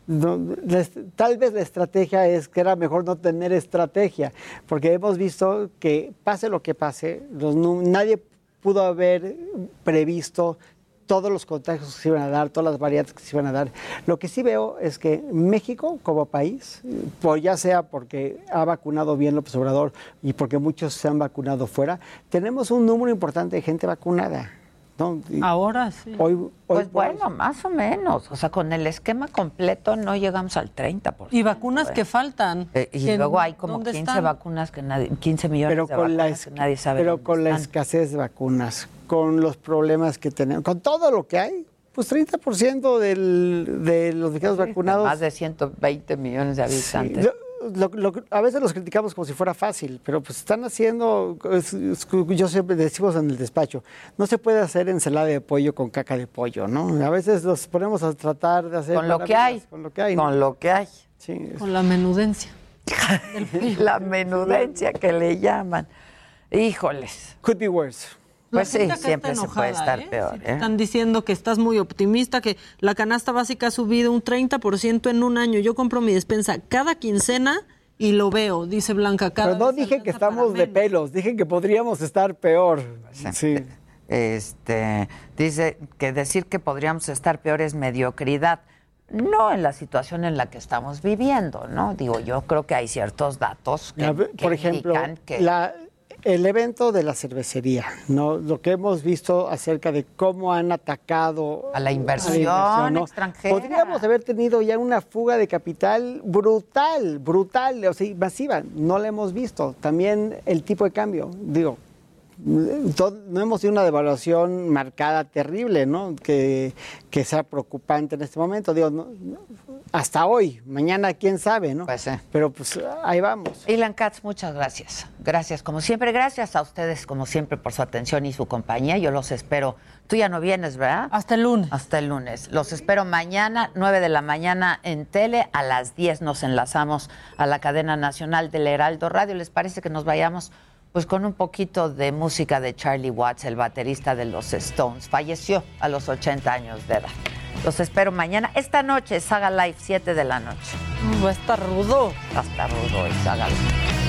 No, la est- tal vez la estrategia es que era mejor no tener estrategia, porque hemos visto que pase lo que pase, los nadie pudo haber previsto todos los contagios que se iban a dar, todas las variantes que se iban a dar. Lo que sí veo es que México como país, ya sea porque ha vacunado bien López Obrador y porque muchos se han vacunado fuera, tenemos un número importante de gente vacunada. ¿No? Y Ahora sí. Hoy, hoy Pues bueno, más o menos. O sea, con el esquema completo no llegamos al 30%. Y vacunas que faltan. Eh, y luego hay como ¿dónde 15 están? vacunas que nadie, 15 millones pero de con la, vacunas es- que nadie sabe. pero dónde con la están. escasez de vacunas, con los problemas que tenemos, con todo lo que hay, pues 30% del, de los mexicanos vacunados. Más de 120 millones de Sí, habitantes. lo- lo- lo- a veces los criticamos como si fuera fácil, pero pues están haciendo, es- es- yo siempre decimos en el despacho, no se puede hacer ensalada de pollo con caca de pollo, ¿no? A veces los ponemos a tratar de hacer Con lo que hay. con lo que hay. Con lo que hay. Sí, Con la menudencia. la menudencia que le llaman. Híjoles. Could be worse. Pues sí, siempre se puede estar ¿eh? peor. ¿eh? Están diciendo que estás muy optimista, que la canasta básica ha subido un 30% en un año. Yo compro mi despensa cada quincena y lo veo, dice Blanca. Cada Pero no dije que estamos de pelos, dije que podríamos estar peor. Sí. Este, dice que decir que podríamos estar peor es mediocridad. No en la situación en la que estamos viviendo, ¿no? Digo, yo creo que hay ciertos datos que, ver, que por ejemplo, indican que la- el evento de la cervecería, ¿no? lo que hemos visto acerca de cómo han atacado A la inversión extranjera. Podríamos haber tenido ya una fuga de capital brutal, brutal, o sea, masiva. No la hemos visto. También el tipo de cambio, digo. No hemos tenido una devaluación marcada terrible, ¿no? Que, que sea preocupante en este momento. Digo, no- no- hasta hoy, mañana quién sabe, ¿no? Pero pues ahí vamos. Ilan Katz, muchas gracias. Gracias, como siempre. Gracias a ustedes, como siempre, por su atención y su compañía. Yo los espero. Tú ya no vienes, ¿verdad? Hasta el lunes. Hasta el lunes. Los espero mañana, 9 de la mañana en tele. A las 10 nos enlazamos a la cadena nacional del Heraldo Radio. ¿Les parece que nos vayamos? Pues con un poquito de música de Charlie Watts, el baterista de los Stones. Falleció a los 80 años de edad. Los espero mañana. Esta noche, Saga Live, 7 de la noche. Va a estar rudo. Va a estar rudo el Saga Live.